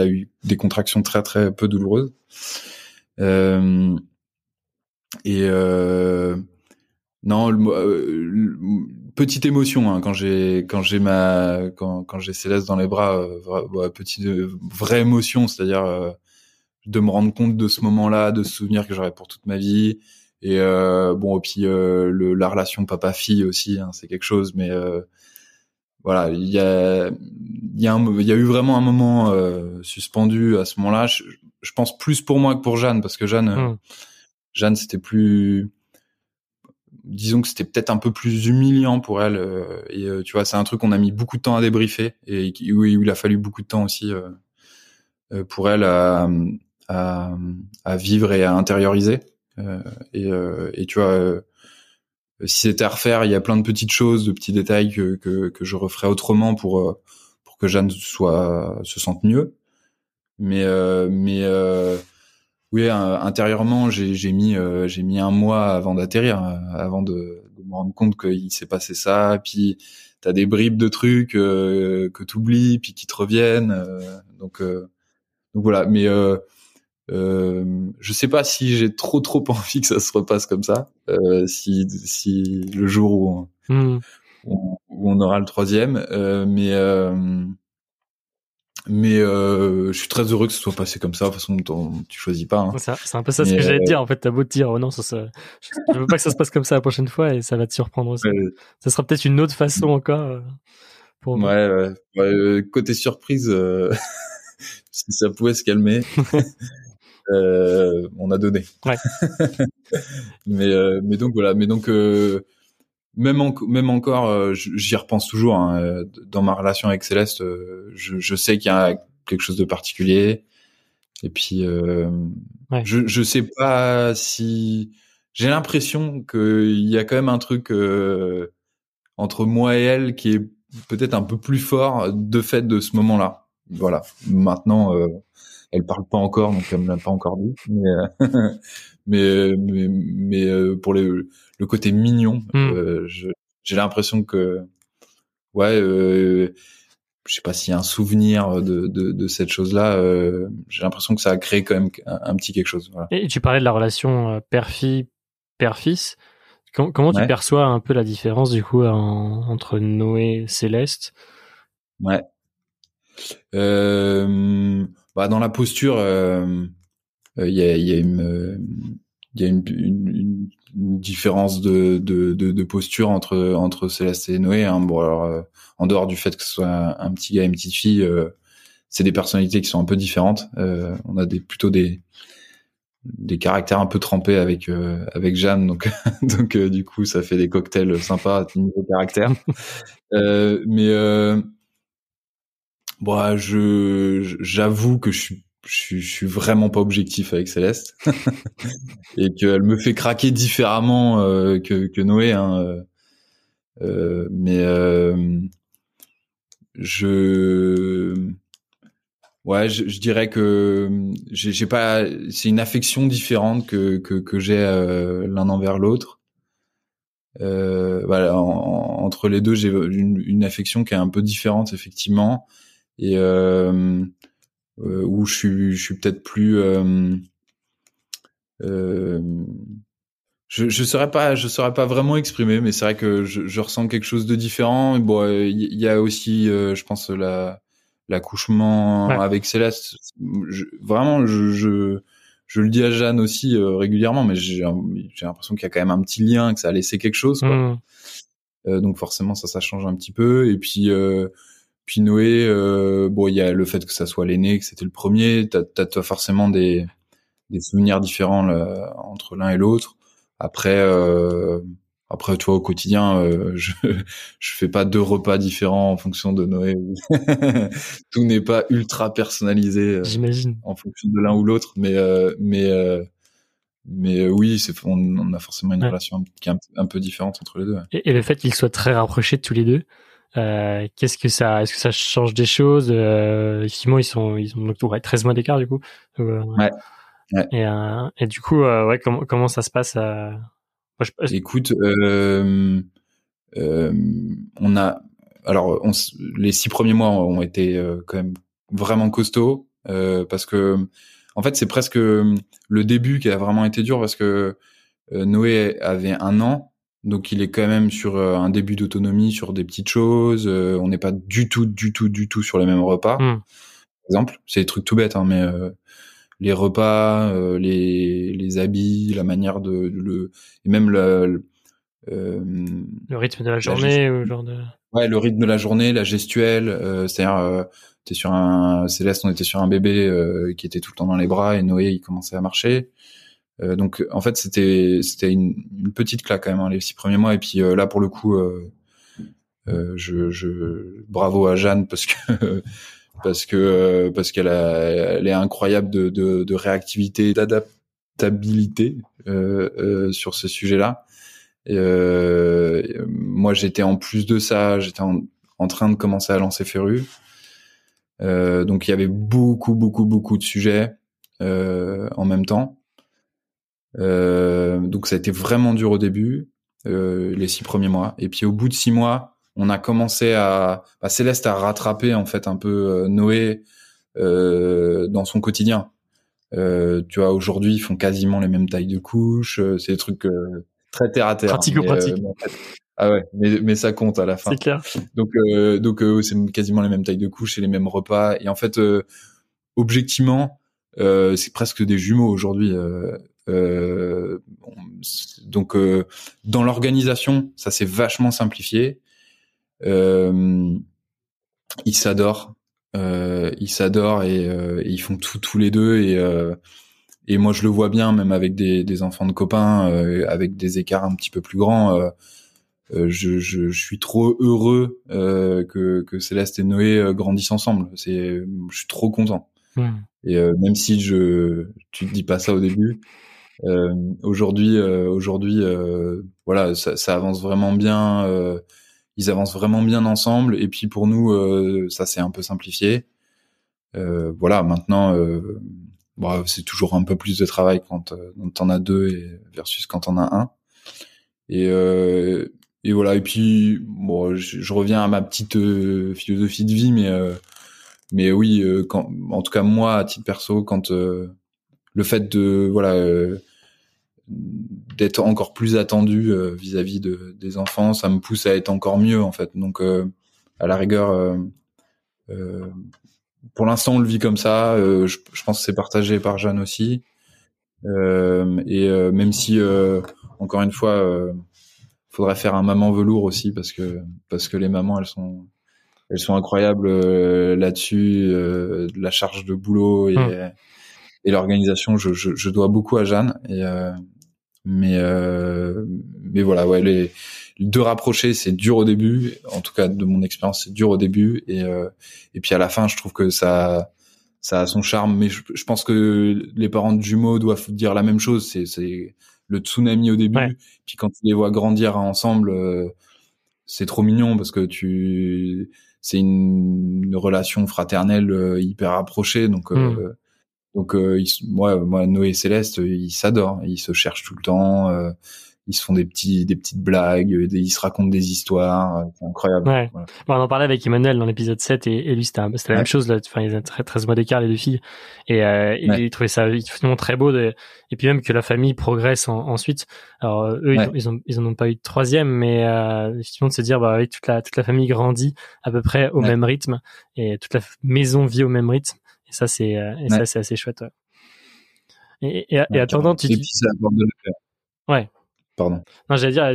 a eu des contractions très très peu douloureuses. Euh, et euh, non, petite émotion hein, quand j'ai quand j'ai ma quand quand j'ai Céleste dans les bras, euh, petite vraie émotion, c'est-à-dire de me rendre compte de ce moment-là, de ce souvenir que j'aurai pour toute ma vie. Et bon, et puis la relation papa-fille aussi, hein, c'est quelque chose, mais voilà, il y a, y a, il y a eu vraiment un moment euh, suspendu à ce moment-là. Je, je, pense plus pour moi que pour Jeanne, parce que Jeanne, hmm. Jeanne, c'était plus, disons que c'était peut-être un peu plus humiliant pour elle. Euh, et euh, tu vois, c'est un truc qu'on a mis beaucoup de temps à débriefer et où, il a fallu beaucoup de temps aussi pour elle à, à, à, vivre et à intérioriser. et, et tu vois euh, si c'était à refaire, il y a plein de petites choses, de petits détails que, que, que je referais autrement pour euh, pour que Jeanne soit se sente mieux. Mais euh, mais oui, intérieurement, j'ai mis j'ai mis un mois avant d'atterrir, avant de, de, me rendre compte qu'il s'est passé ça. Puis t'as des bribes de trucs que t'oublies, puis qui te reviennent. donc donc voilà. Mais euh, je sais pas si j'ai trop trop envie que ça se repasse comme ça. Euh, si si le jour où on, hmm. où, on aura le troisième, euh, mais mais je suis très heureux que ce soit passé comme ça. De toute façon, tu choisis pas. Hein. C'est un peu ça ce que j'allais te dire. En fait, t'as beau te dire, oh non, ça, ça, je veux pas que ça se passe comme ça la prochaine fois et ça va te surprendre aussi. Ça sera peut-être une autre façon encore. Pour ouais, ouais, ouais, côté surprise, si ça pouvait se calmer. euh, on a donné. Ouais. mais euh, mais donc voilà, mais donc euh, même même encore, euh, j'y repense toujours. Hein, dans ma relation avec Céleste, je, je sais qu'il y a quelque chose de particulier. Et puis je je sais pas si j'ai l'impression qu'il y a quand même un truc entre moi et elle qui est peut-être un peu plus fort de fait de ce moment-là. Voilà. Maintenant, elle parle pas encore, donc elle me l'a pas encore dit. Mais euh, mais mais, euh, pour le côté mignon, hmm. euh, j'ai l'impression que ouais, je sais pas s'il y a un souvenir de, de, cette chose-là. j'ai l'impression que ça a créé quand même un, petit quelque chose. Et tu parlais de la relation père-fille, père-fils. Comment, tu perçois un peu la différence du coup entre Noé et Céleste? Ouais. Euh, bah, dans la posture, euh, euh, il y, a, y, a, une il y a une, une, une différence de, de, de, de, posture entre entre Céleste et Noé. Hein. Bon, alors, euh, en dehors du fait que ce soit un, petit gars et une petite fille, euh, c'est des personnalités qui sont un peu différentes. Euh, on a des plutôt des des caractères un peu trempés avec avec Jeanne, donc donc du coup ça fait des cocktails sympas niveau caractère. mais Bon, je j'avoue que je suis je suis, vraiment pas objectif avec Céleste et qu'elle me fait craquer différemment euh, que, que Noé. Hein, euh, euh mais euh, je ouais, je, je, dirais que j'ai pas. C'est une affection différente que que, que j'ai euh, l'un envers l'autre. voilà, entre les deux, j'ai une, une affection qui est un peu différente effectivement et euh, euh, où je suis, je suis peut-être plus euh, je je saurais pas je saurais pas vraiment exprimer mais c'est vrai que je, je, ressens quelque chose de différent bon il y, a aussi je pense la l'accouchement avec Céleste vraiment je, je, je le dis à Jeanne aussi régulièrement mais j'ai j'ai l'impression qu'il y a quand même un petit lien que ça a laissé quelque chose quoi. Mmh. Euh, donc forcément ça ça change un petit peu et puis euh, puis Noé, euh, bon, il y a le fait que ça soit l'aîné, que c'était le premier. T'as as, forcément des, des souvenirs différents là, entre l'un et l'autre. Après, euh, après, toi, au quotidien, euh, je je fais pas deux repas différents en fonction de Noé. Tout n'est pas ultra personnalisé. Euh, J'imagine. En fonction de l'un ou l'autre, mais euh, mais mais oui, c'est on, a forcément une relation qui est un, peu différente entre les deux. Et, et le fait qu'ils soient très rapprochés tous les deux, euh, qu'est-ce que ça, est-ce que ça change des choses euh, Effectivement, ils sont, ils ont donc 13 mois d'écart du coup. Euh, ouais. ouais. Et, euh, et du coup, ouais, comment comment ça se passe Moi, je... Écoute, on a, alors, on, les six premiers mois ont été quand même vraiment costauds parce que, en fait, c'est presque le début qui a vraiment été dur parce que Noé avait un an donc il est quand même sur euh, un début d'autonomie sur des petites choses. Euh, on n'est pas du tout, du tout, du tout sur les mêmes repas. Hmm. Par exemple, c'est des trucs tout bêtes, hein, mais euh, les repas, les, les habits, la manière de, le et même le le rythme de la journée, ou genre de... ouais, le rythme de la journée, la gestuelle, c'est-à-dire t'es sur un Céleste, on était sur un bébé qui était tout le temps dans les bras et Noé il commençait à marcher. Euh, donc en fait c'était c'était une, une, petite claque quand même hein, les six premiers mois et puis euh, là pour le coup euh, je, je bravo à Jeanne parce que parce que parce qu'elle elle est incroyable de, de, de réactivité d'adaptabilité sur ce sujet-là. moi j'étais en plus de ça j'étais en, en, train de commencer à lancer Ferru. donc il y avait beaucoup beaucoup beaucoup de sujets en même temps. Donc ça a été vraiment dur au début, les six premiers mois. Et puis au bout de six mois, on a commencé à bah, Céleste a rattrapé en fait un peu Noé dans son quotidien. tu vois, aujourd'hui, ils font quasiment les mêmes tailles de couches. c'est des trucs très terre à terre. Pratico-pratique. Ah ouais, mais, mais ça compte à la fin. C'est clair. Donc euh, donc euh, c'est quasiment les mêmes tailles de couches et les mêmes repas. Et en fait, euh, objectivement, euh, c'est presque des jumeaux aujourd'hui. Donc dans l'organisation, ça s'est vachement simplifié. ils s'adorent, ils s'adorent et, et, ils font tout tous les deux et et moi je le vois bien même avec des, des enfants de copains avec des écarts un petit peu plus grands euh, je, je, je, suis trop heureux euh, que, que Céleste et Noé euh, grandissent ensemble. C'est, je suis trop content. Hmm. Et même si je, tu te dis pas ça au début, aujourd'hui, aujourd'hui, voilà, ça, ça, avance vraiment bien. ils avancent vraiment bien ensemble. Et puis pour nous, ça s'est un peu simplifié. voilà, maintenant, bon, c'est toujours un peu plus de travail quand, quand t'en as deux et versus quand t'en as un. Et, euh, et voilà. Et puis, bon, je, reviens à ma petite euh, philosophie de vie, mais euh, mais oui, euh, quand, en tout cas moi, à titre perso, quand le fait de voilà d'être encore plus attendu vis-à-vis de, des enfants, ça me pousse à être encore mieux en fait. Donc, à la rigueur, pour l'instant, on le vit comme ça. Je, je, pense que c'est partagé par Jeanne aussi. et même si, encore une fois faudrait faire un maman velours aussi parce que parce que les mamans elles sont elles sont incroyables euh, là-dessus euh, la charge de boulot et, hum. Et l'organisation je, je, je, dois beaucoup à Jeanne et euh, mais mais voilà ouais les de rapprocher c'est dur au début en tout cas de mon expérience c'est dur au début et et puis à la fin je trouve que ça ça a son charme mais je, je pense que les parents de jumeaux doivent dire la même chose c'est c'est le tsunami au début, puis quand tu les vois grandir ensemble, euh, c'est trop mignon parce que tu, c'est une, relation fraternelle euh, hyper approchée, donc. Euh, mm. Donc, moi, moi, Noé et Céleste, ils s'adorent, ils se cherchent tout le temps ils se font des petits des petites blagues ils se racontent des histoires euh, c'est incroyable. Ouais. on en parlait avec Emmanuel dans l'épisode 7 et, et lui c'était la même chose là. Enfin ils ont très 13 mois d'écart les deux filles. Et euh, il trouvait ça finalement très beau de, et puis même que la famille progresse ensuite. Alors eux ils, ont, ils en ont pas eu de troisième mais euh, effectivement de se dire bah oui, toute la toute la famille grandit à peu près au même rythme et toute la maison vit au même rythme ça c'est euh, et ça c'est assez chouette et, et, et attendant tu dis ouais Pardon. Non, j'allais dire,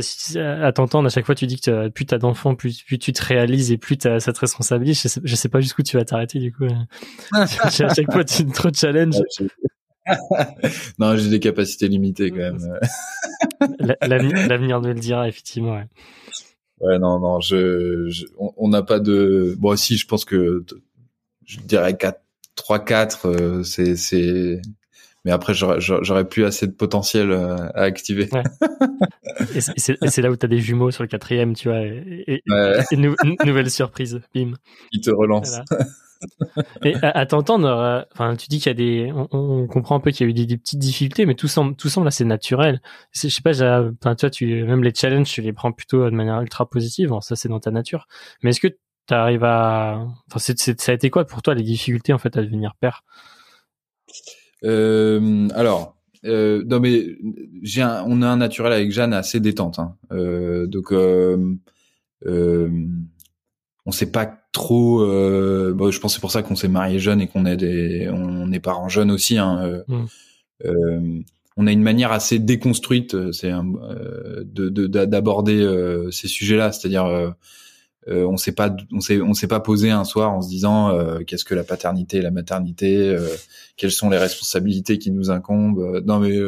à t'entendre, à chaque fois, tu dis que plus t'as d'enfants, plus, plus tu te réalises et plus t'as cette responsabilité. Je sais, je sais pas jusqu'où tu vas t'arrêter, du coup. à chaque fois, tu te challenge. non, j'ai des capacités limitées, quand même. L'avenir nous le dira, effectivement, ouais. Ouais, non, non, je, on n'a pas de, bon, si, je pense que, je dirais 4, 3, 4, c'est, c'est, mais après j'aurais plus assez de potentiel euh, à activer. Ouais. et c'est là où tu as des jumeaux sur le quatrième, tu vois, et, nouvelle surprise, bim. Il te relance. et à, t'entendre, euh, enfin, tu dis qu'il y a des, on, comprend un peu qu'il y a eu des, petites difficultés, mais tout semble, tout semble assez naturel. Je sais pas, enfin, toi, tu, même les challenges, tu les prends plutôt de manière ultra positive. ça, c'est dans ta nature. Mais est-ce que tu arrives à, enfin, ça a été quoi pour toi les difficultés en fait à devenir père? Euh, alors, euh, non mais j'ai on a un naturel avec Jeanne assez détente, hein. euh, donc on sait pas trop. Bon, je pense c'est pour ça qu'on s'est marié jeune et qu'on est des, on est parents jeunes aussi. Hein, mmh. on a une manière assez déconstruite, c'est de d'aborder ces sujets-là, c'est-à-dire euh, on s'est pas on s'est on s'est pas posé un soir en se disant euh, qu'est-ce que la paternité la maternité euh, quelles sont les responsabilités qui nous incombent non mais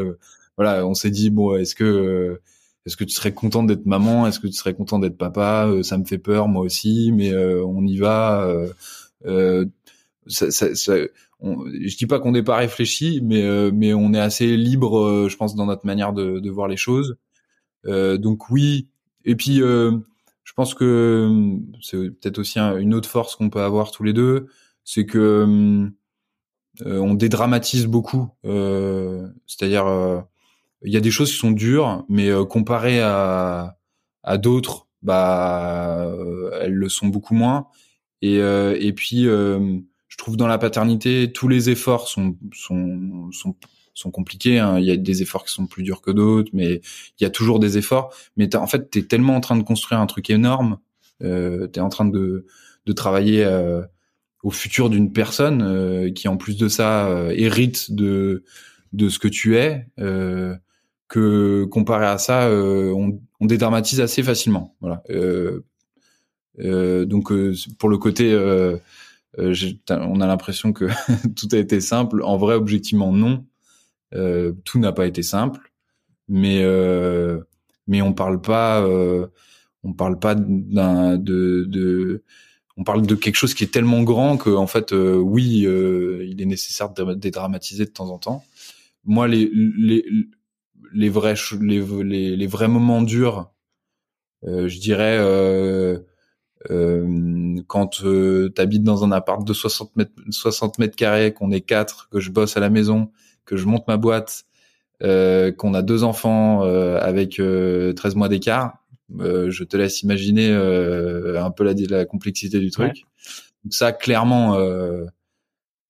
voilà on s'est dit bon est-ce que est-ce que tu serais content d'être maman est-ce que tu serais content d'être papa ça me fait peur moi aussi mais on y va ça, ça, ça on, je dis pas qu'on n'est pas réfléchi mais mais on est assez libre je pense dans notre manière de, de voir les choses. Donc oui et puis je pense que hum, c'est peut-être aussi une autre force qu'on peut avoir tous les deux, c'est que hum, on dédramatise beaucoup. C'est-à-dire, il y a des choses qui sont dures, mais comparé à à d'autres, bah, elles le sont beaucoup moins. Et et puis, je trouve dans la paternité, tous les efforts sont sont sont sont compliqués. Hein. Il y a des efforts qui sont plus durs que d'autres, mais il y a toujours des efforts. Mais en fait, t'es tellement en train de construire un truc énorme. Euh, t'es en train de de travailler euh, au futur d'une personne euh, qui, en plus de ça, hérite de de ce que tu es. Que comparé à ça, on, on, dédramatise assez facilement. Voilà. donc pour le côté on a l'impression que tout a été simple. En vrai, objectivement, non. Euh, tout n'a pas été simple, mais euh, mais on parle pas euh, on parle pas de, on parle de quelque chose qui est tellement grand que en fait oui il est nécessaire de dédramatiser de temps en temps. Moi les les les vrais les les, vrais moments durs, je dirais quand euh, tu habites dans un appart de 60 mètres, 60 mètres carrés, qu'on est quatre, que je bosse à la maison, que je monte ma boîte, euh, qu'on a deux enfants euh, avec 13 mois d'écart, je te laisse imaginer un peu la, la, complexité du truc. Donc ça, clairement,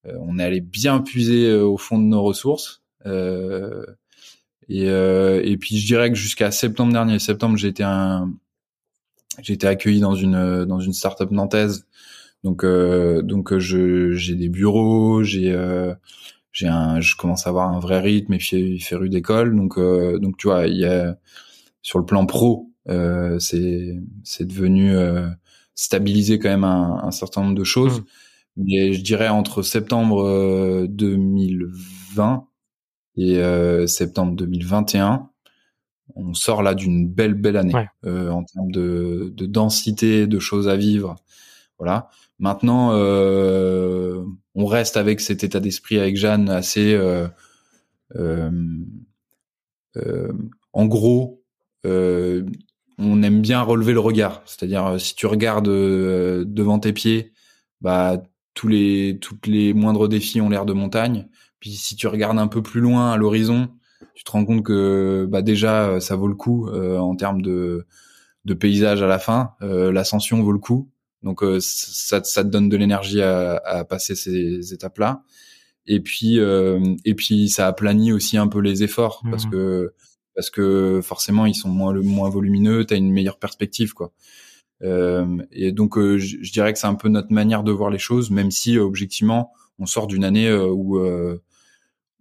on est allé bien puiser au fond de nos ressources. Et, et, puis je dirais que jusqu'à septembre dernier, septembre, j'ai été un, j'ai été accueilli dans une dans une startup nantaise. Donc euh, donc je j'ai des bureaux, j'ai euh, j'ai un je commence à avoir un vrai rythme et puis fait rue d'école. Donc euh, donc tu vois, il y a sur le plan pro, euh, c'est c'est devenu euh, stabiliser quand même un, un, certain nombre de choses. Mmh. Mais je dirais entre septembre 2020 et septembre 2021, on sort là d'une belle belle année euh, en termes de, de, densité de choses à vivre. Voilà. Maintenant, euh, on reste avec cet état d'esprit avec Jeanne assez. Euh, euh, euh en gros, on aime bien relever le regard. C'est-à-dire, si tu regardes devant tes pieds, bah tous les moindres défis ont l'air de montagne. Puis si tu regardes un peu plus loin à l'horizon, tu te rends compte que bah déjà ça vaut le coup euh, en termes de de paysage à la fin. Euh, L'ascension vaut le coup, donc euh, ça, ça te donne de l'énergie à, à, passer ces étapes-là. Et puis et puis ça aplanit aussi un peu les efforts parce mmh. que parce que forcément ils sont moins moins volumineux, t'as une meilleure perspective quoi. Euh, et donc je, je, dirais que c'est un peu notre manière de voir les choses, même si objectivement on sort d'une année où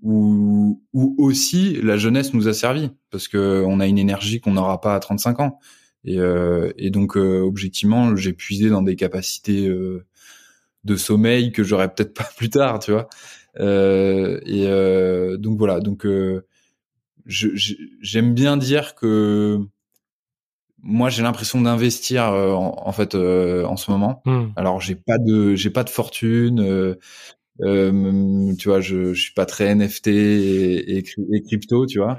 où, où aussi la jeunesse nous a servi parce que on a une énergie qu'on n'aura pas à 35 ans et, euh, et donc euh, objectivement j'ai puisé dans des capacités euh, de sommeil que j'aurais peut-être pas plus tard tu vois. Euh, et euh, donc voilà. Donc j'aime bien dire que moi j'ai l'impression d'investir en, en, fait en ce moment. Hmm. alors j'ai pas de j'ai pas de fortune euh, tu vois, je, je suis pas très NFT et, et, crypto, tu vois,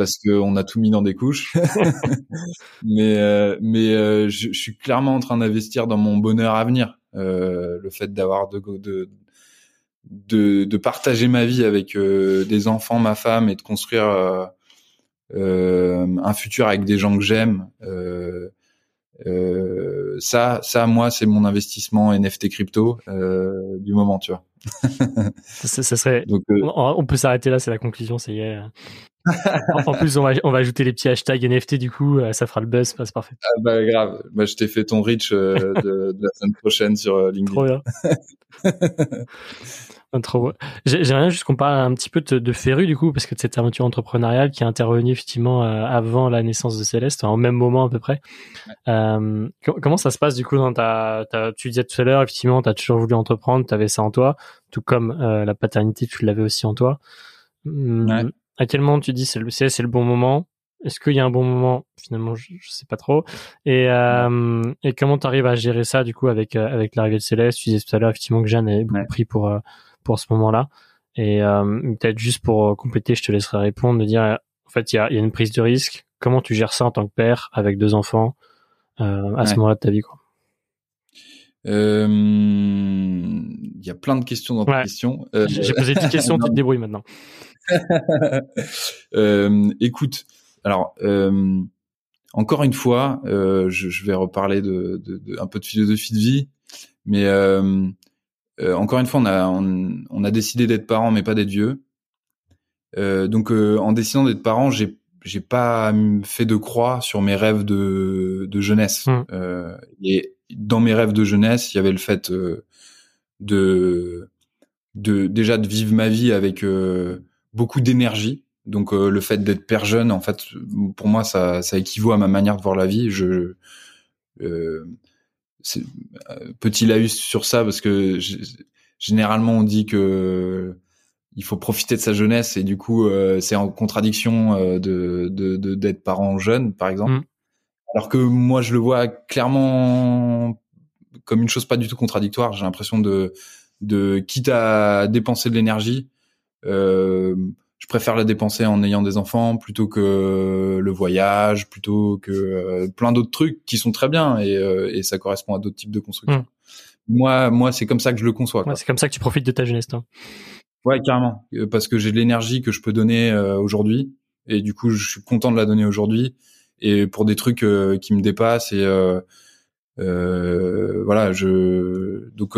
parce que on a tout mis dans des couches. mais euh, mais euh, je, je, suis clairement en train d'investir dans mon bonheur à venir. Euh, le fait d'avoir de, de de, de, partager ma vie avec des enfants, ma femme, et de construire un futur avec des gens que j'aime. ça, ça, moi, c'est mon investissement NFT crypto du moment, tu vois ça, serait. On, peut s'arrêter là, c'est la conclusion, c'est en plus, on va, on va ajouter les petits hashtags NFT, du coup, euh, ça fera le buzz, c'est parfait. Ah bah grave, bah, je t'ai fait ton reach euh, de, de, la semaine prochaine sur LinkedIn. Trop bien. Trop J'aimerais juste qu'on parle un petit peu de, de Ferru du coup, parce que de cette aventure entrepreneuriale qui est intervenue effectivement euh, avant la naissance de Céleste, en au même moment à peu près. Euh, comment ça se passe du coup dans ta, ta tu disais tout à l'heure effectivement, tu as toujours voulu entreprendre, tu avais ça en toi, tout comme euh, la paternité, tu l'avais aussi en toi. Hum, à quel moment tu dis c'est le c'est le bon moment? Est-ce qu'il y a un bon moment? Finalement, je, je sais pas trop. Et, euh, et comment tu arrives à gérer ça du coup avec euh, avec l'arrivée de Céleste? Tu disais tout à l'heure effectivement que Jeanne avait beaucoup pris pour euh, pour ce moment-là. Et euh, peut-être juste pour compléter, je te laisserai répondre, de dire, en fait, il y a, y a, une prise de risque. Comment tu gères ça en tant que père avec deux enfants euh, à ce moment-là de ta vie quoi? Il y a plein de questions dans ta question. Euh, J'ai posé une petite question, tu te débrouilles maintenant. Euh, écoute, alors euh, encore une fois, euh, je, je vais reparler de, de, de- un peu de philosophie de vie, mais euh, euh, encore une fois, on a on, on a décidé d'être parents, mais pas d'être vieux. Euh, donc, euh, en décidant d'être parent, j'ai j'ai pas fait de croix sur mes rêves de de jeunesse. Mm. Euh, et dans mes rêves de jeunesse, il y avait le fait euh, de de déjà de vivre ma vie avec euh, beaucoup d'énergie. Donc euh, le fait d'être père jeune, en fait, pour moi, ça, ça équivaut à ma manière de voir la vie. Je petit laïus sur ça parce que généralement on dit que il faut profiter de sa jeunesse et du coup euh, c'est en contradiction euh, de de de- d'être parent jeune par exemple. Mm. Alors que moi je le vois clairement comme une chose pas du tout contradictoire. J'ai l'impression de de quitte à dépenser de l'énergie, euh, je préfère la dépenser en ayant des enfants plutôt que le voyage, plutôt que euh, plein d'autres trucs qui sont très bien et, euh, et ça correspond à d'autres types de construction. Moi, moi, c'est comme ça que je le conçois. Ouais, c'est comme ça que tu profites de ta jeunesse, toi. Ouais, carrément. Euh, Parce que j'ai de l'énergie que je peux donner euh, aujourd'hui. Et du coup, je suis content de la donner aujourd'hui. Et pour des trucs euh, qui me dépassent. Et euh, euh, voilà, je. Donc,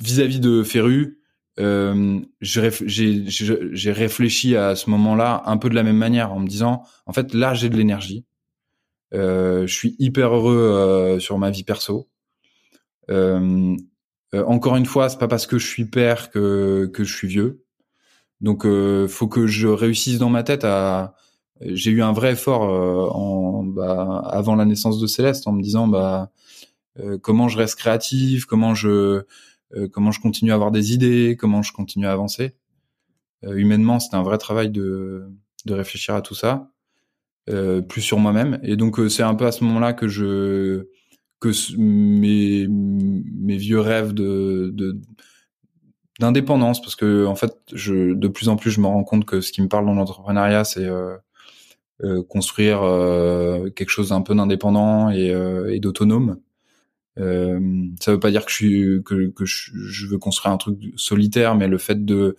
vis-à-vis de Ferru, j'ai réf- j'ai j'ai- j'ai réfléchi à ce moment-là un peu de la même manière, en me disant, en fait, là, j'ai de l'énergie. Je suis hyper heureux sur ma vie perso. Encore une fois, c'est pas parce que je suis père que que je suis vieux. Donc, euh, faut que je réussisse dans ma tête à. J'ai eu un vrai effort euh, en bah, avant la naissance de Céleste en me disant bah euh, comment je reste créatif, comment je euh, comment je continue à avoir des idées, comment je continue à avancer. Humainement, c'était un vrai travail de de réfléchir à tout ça, euh, plus sur moi-même. Et donc, euh, c'est un peu à ce moment-là que je que mes mes vieux rêves de d'indépendance parce que en fait je de plus en plus je me rends compte que ce qui me parle dans l'entrepreneuriat c'est euh, construire euh, quelque chose d'un peu d'indépendant et, euh, et d'autonome euh, ça veut pas dire que je suis que, que je, je veux construire un truc solitaire mais le fait de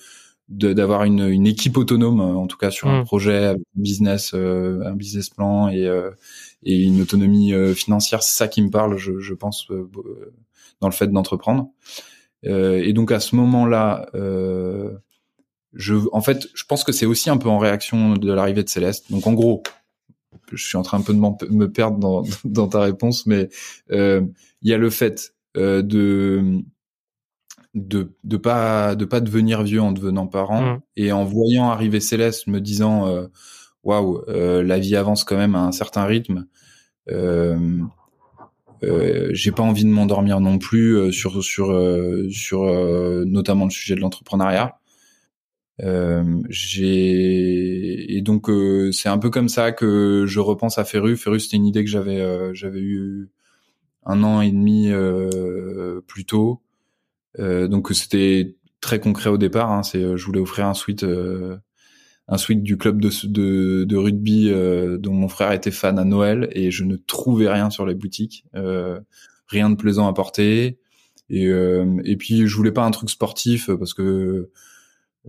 d'avoir une, une équipe autonome en tout cas sur un Mm. projet un business euh, un business plan et euh, et une autonomie euh, financière c'est ça qui me parle je, je pense euh, dans le fait d'entreprendre euh, et donc à ce moment-là, euh, je, en fait, je pense que c'est aussi un peu en réaction de l'arrivée de Céleste. Donc en gros, je suis en train un peu de me perdre dans, dans ta réponse, mais euh, il y a le fait euh, de de de pas de pas devenir vieux en devenant parent Mm. et en voyant arriver Céleste, me disant euh, waouh, euh, la vie avance quand même à un certain rythme. Euh, euh, j'ai pas envie de m'endormir non plus euh, sur sur euh, sur euh, notamment le sujet de l'entrepreneuriat. Euh, j'ai et donc euh, c'est un peu comme ça que je repense à Ferru. Ferru c'était une idée que j'avais euh, j'avais eu un an et demi plus tôt. Donc c'était très concret au départ. Hein, c'est je voulais offrir un suite un suite du club de, de, de rugby euh, dont mon frère était fan à Noël et je ne trouvais rien sur les boutiques, euh, rien de plaisant à porter. Et, euh, et puis je voulais pas un truc sportif parce que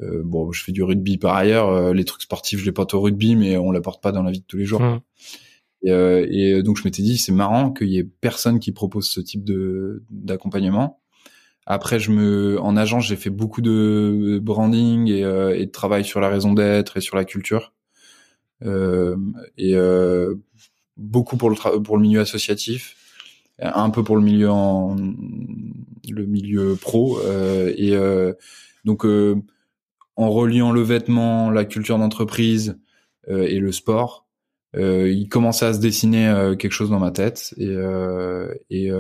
euh, bon, je fais du rugby par ailleurs. euh, les trucs sportifs, je les porte au rugby, mais on les porte pas dans la vie de tous les jours. Mm. Et, euh, et donc je m'étais dit, c'est marrant qu'il y ait personne qui propose ce type de d'accompagnement. Après, je me, en agence, j'ai fait beaucoup de branding et, euh, et de travail sur la raison d'être et sur la culture, euh, et euh, beaucoup pour le tra- pour le milieu associatif, un peu pour le milieu en le milieu pro, euh, et euh, donc euh, en reliant le vêtement, la culture d'entreprise euh, et le sport, euh, il commençait à se dessiner euh, quelque chose dans ma tête. Et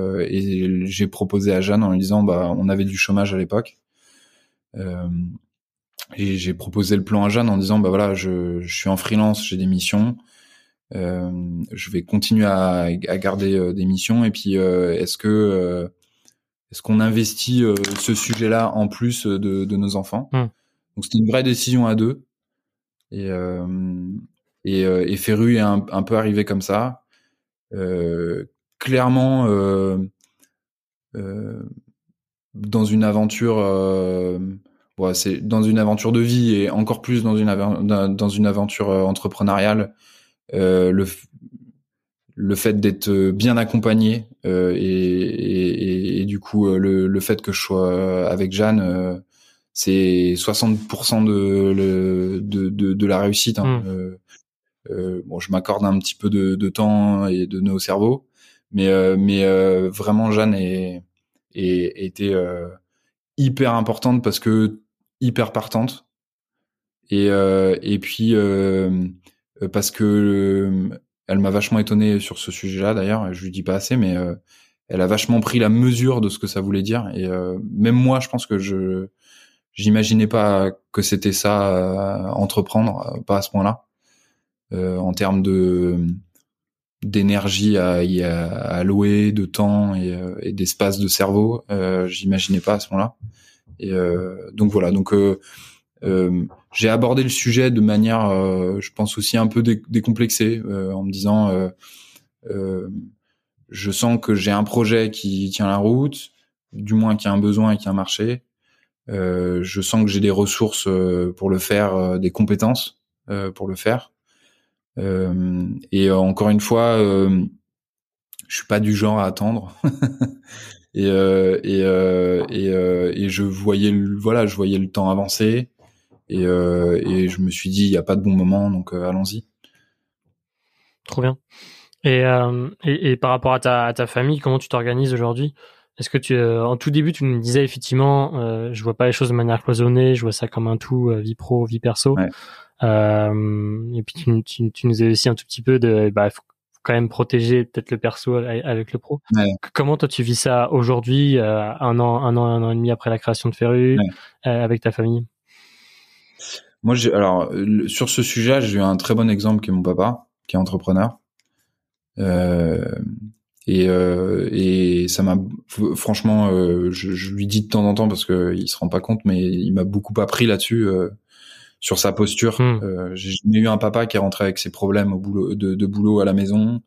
j'ai proposé à Jeanne en lui disant bah on avait du chômage à l'époque. Et j'ai proposé le plan à Jeanne en disant bah voilà je, suis en freelance j'ai des missions. Je vais continuer à, garder des missions. Et puis est-ce qu'on investit ce sujet-là en plus de, de nos enfants? Hmm. Donc c'était une vraie décision à deux et euh, euh, et Ferru est un, peu arrivé comme ça. Euh, clairement, dans une aventure dans une aventure de vie et encore plus dans une dans une aventure entrepreneuriale le le fait d'être bien accompagné et, et, et, du coup le, le fait que je sois avec Jeanne c'est 60% de, de, de, de, la réussite. Hein. Mmh. Euh, euh, bon, je m'accorde un petit peu de, de, temps et de nos cerveaux, mais, euh, mais euh, vraiment, Jeanne est, est, était euh, hyper importante parce que hyper partante. Et, et puis, parce que elle m'a vachement étonné sur ce sujet-là, d'ailleurs, je lui dis pas assez, mais elle a vachement pris la mesure de ce que ça voulait dire. Et même moi, je pense que je J'imaginais pas que c'était ça euh, entreprendre, euh, pas à ce point-là, euh, en termes de d'énergie à y allouer, de temps et, et d'espace de cerveau. Euh, J'imaginais pas à ce moment-là. Et donc voilà. Donc j'ai abordé le sujet de manière, je pense aussi un peu décomplexée, en me disant, je sens que j'ai un projet qui tient la route, du moins qui a un besoin et qui a un marché. Euh, je sens que j'ai des ressources euh, pour le faire, euh, des compétences pour le faire. et encore une fois, je suis pas du genre à attendre. et, et, et, et, je voyais le, voilà, je voyais le temps avancer. Et, et je me suis dit, il n'y a pas de bon moment, donc allons-y. Trop bien. Et, et, par rapport à ta, à ta famille, comment tu t'organises aujourd'hui? Est-ce que tu, euh, en tout début, tu nous disais effectivement, euh, je vois pas les choses de manière cloisonnée, je vois ça comme un tout, euh, vie pro, vie perso. Euh, et puis tu, tu, tu, nous as aussi un tout petit peu de, bah, faut quand même protéger peut-être le perso avec le pro. Comment toi tu vis ça aujourd'hui, un an, un an, un an et demi après la création de Ferru, avec ta famille? Moi, j'ai, alors sur ce sujet, j'ai eu un très bon exemple qui est mon papa, qui est entrepreneur. Euh, et, euh, et ça m'a franchement, euh, je, je, lui dis de temps en temps parce que il se rend pas compte, mais il m'a beaucoup appris là-dessus euh, sur sa posture. Hmm. Euh, j'ai jamais eu un papa qui est rentré avec ses problèmes au boulot, de, de boulot à la maison.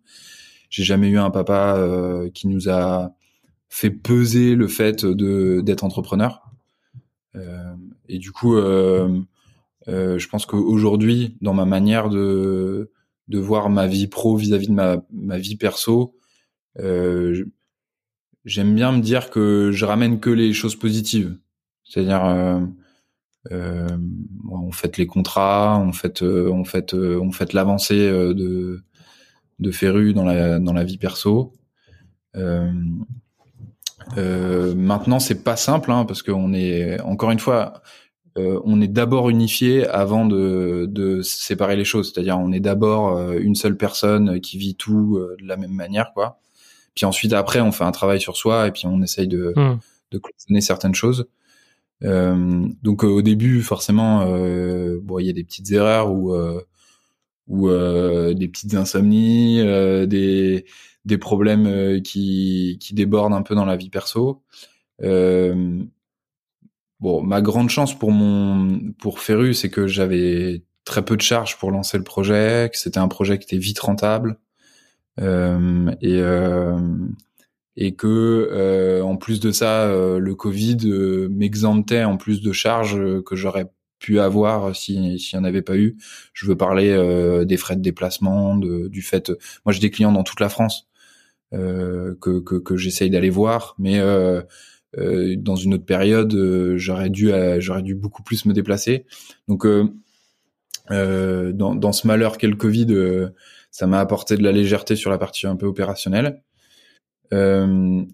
J'ai jamais eu un papa euh, qui nous a fait peser le fait de d'être entrepreneur. et du coup, je pense qu'aujourd'hui, dans ma manière de de voir ma vie pro vis-à-vis -vis de ma, ma vie perso, j'aime bien me dire que je ramène que les choses positives. C'est-à-dire, euh, euh, on fait les contrats, on fait, on fait, on fait l'avancée de de Ferru dans la dans la vie perso. Euh, euh, maintenant, c'est pas simple hein, parce qu'on est encore une fois, euh, on est d'abord unifié avant de, de séparer les choses. C'est-à-dire, on est d'abord une seule personne qui vit tout de la même manière, quoi. Puis ensuite, après, on fait un travail sur soi et puis on essaye de, mmh. de cloisonner certaines choses. Euh, donc euh, au début, forcément, euh, bon, il y a des petites erreurs ou euh, ou euh, des petites insomnies, des des problèmes qui qui débordent un peu dans la vie perso. bon, ma grande chance pour mon pour Ferru, c'est que j'avais très peu de charges pour lancer le projet, que c'était un projet qui était vite rentable, euh, et euh, et que euh, en plus de ça, le Covid m'exemptait en plus de charges que j'aurais pu avoir si s'il n'y en avait pas eu. Je veux parler des frais de déplacement, du fait. Moi, j'ai des clients dans toute la France euh, que que, que j'essaye d'aller voir, mais euh, euh, dans une autre période, j'aurais dû j'aurais dû beaucoup plus me déplacer. Donc dans, dans ce malheur qu'est le Covid, ça m'a apporté de la légèreté sur la partie un peu opérationnelle. Euh,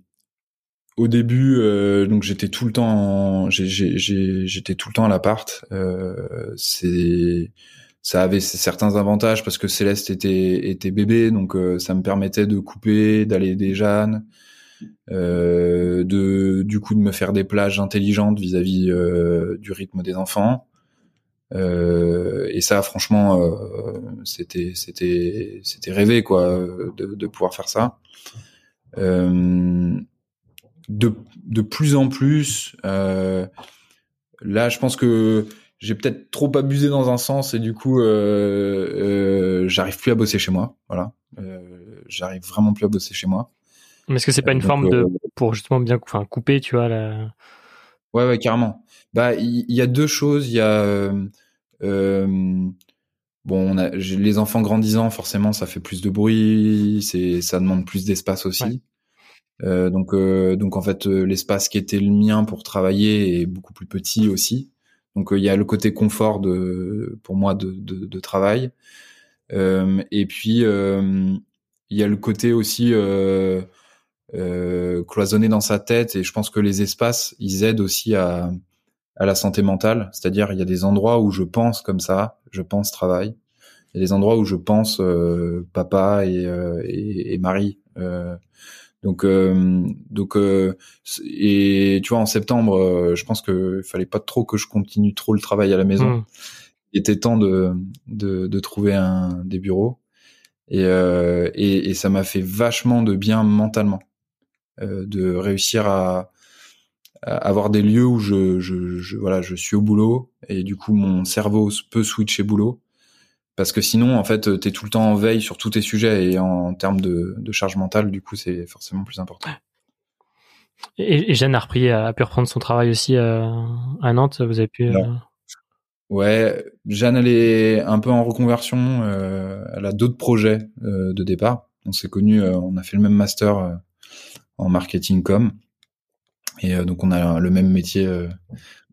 au début, euh, donc j'étais tout le temps, j'étais tout le temps à l'appart. Euh, c'est, ça avait certains avantages parce que Céleste était était bébé, donc euh, ça me permettait de couper, d'aller des Jeanne, euh, de du coup de me faire des plages intelligentes vis-à-vis -vis, du rythme des enfants. Euh, et ça, franchement, euh, c'était c'était c'était rêvé quoi de, de pouvoir faire ça. Euh, de de plus en plus, là, je pense que j'ai peut-être trop abusé dans un sens et du coup, j'arrive plus à bosser chez moi. Voilà, j'arrive vraiment plus à bosser chez moi. Mais est-ce que c'est pas une forme de pour justement bien enfin couper, tu vois la Ouais, ouais, carrément. Bah, il y, a deux choses. Il y a euh, bon, on a les enfants grandissant, forcément, ça fait plus de bruit, c'est ça demande plus d'espace aussi. Euh, donc, euh, donc en fait, l'espace qui était le mien pour travailler est beaucoup plus petit aussi. Donc, il y a le côté confort de pour moi de, de, de travail. et puis, il y a le côté aussi euh, cloisonné dans sa tête et je pense que les espaces ils aident aussi à, à la santé mentale. C'est-à-dire il y a des endroits où je pense comme ça je pense travail. Il y a des endroits où je pense euh, papa et, euh, et, et, Marie euh, donc donc et tu vois en septembre je pense que fallait pas trop que je continue trop le travail à la maison. Mmh. il était temps de, de, de trouver un des bureaux. Et, et, et ça m'a fait vachement de bien mentalement. euh, de réussir à, avoir des lieux où je, je, voilà je suis au boulot et du coup mon cerveau peut switcher boulot. Parce que sinon en fait tu es tout le temps en veille sur tous tes sujets et en, termes de, charge mentale du coup c'est forcément plus important. Et, Jeanne a repris a pu reprendre son travail aussi euh, à Nantes vous avez pu euh, ouais Jeanne elle est un peu en reconversion elle a d'autres projets de départ. On s'est connus on a fait le même master en marketing com. Et euh, donc on a le même métier euh,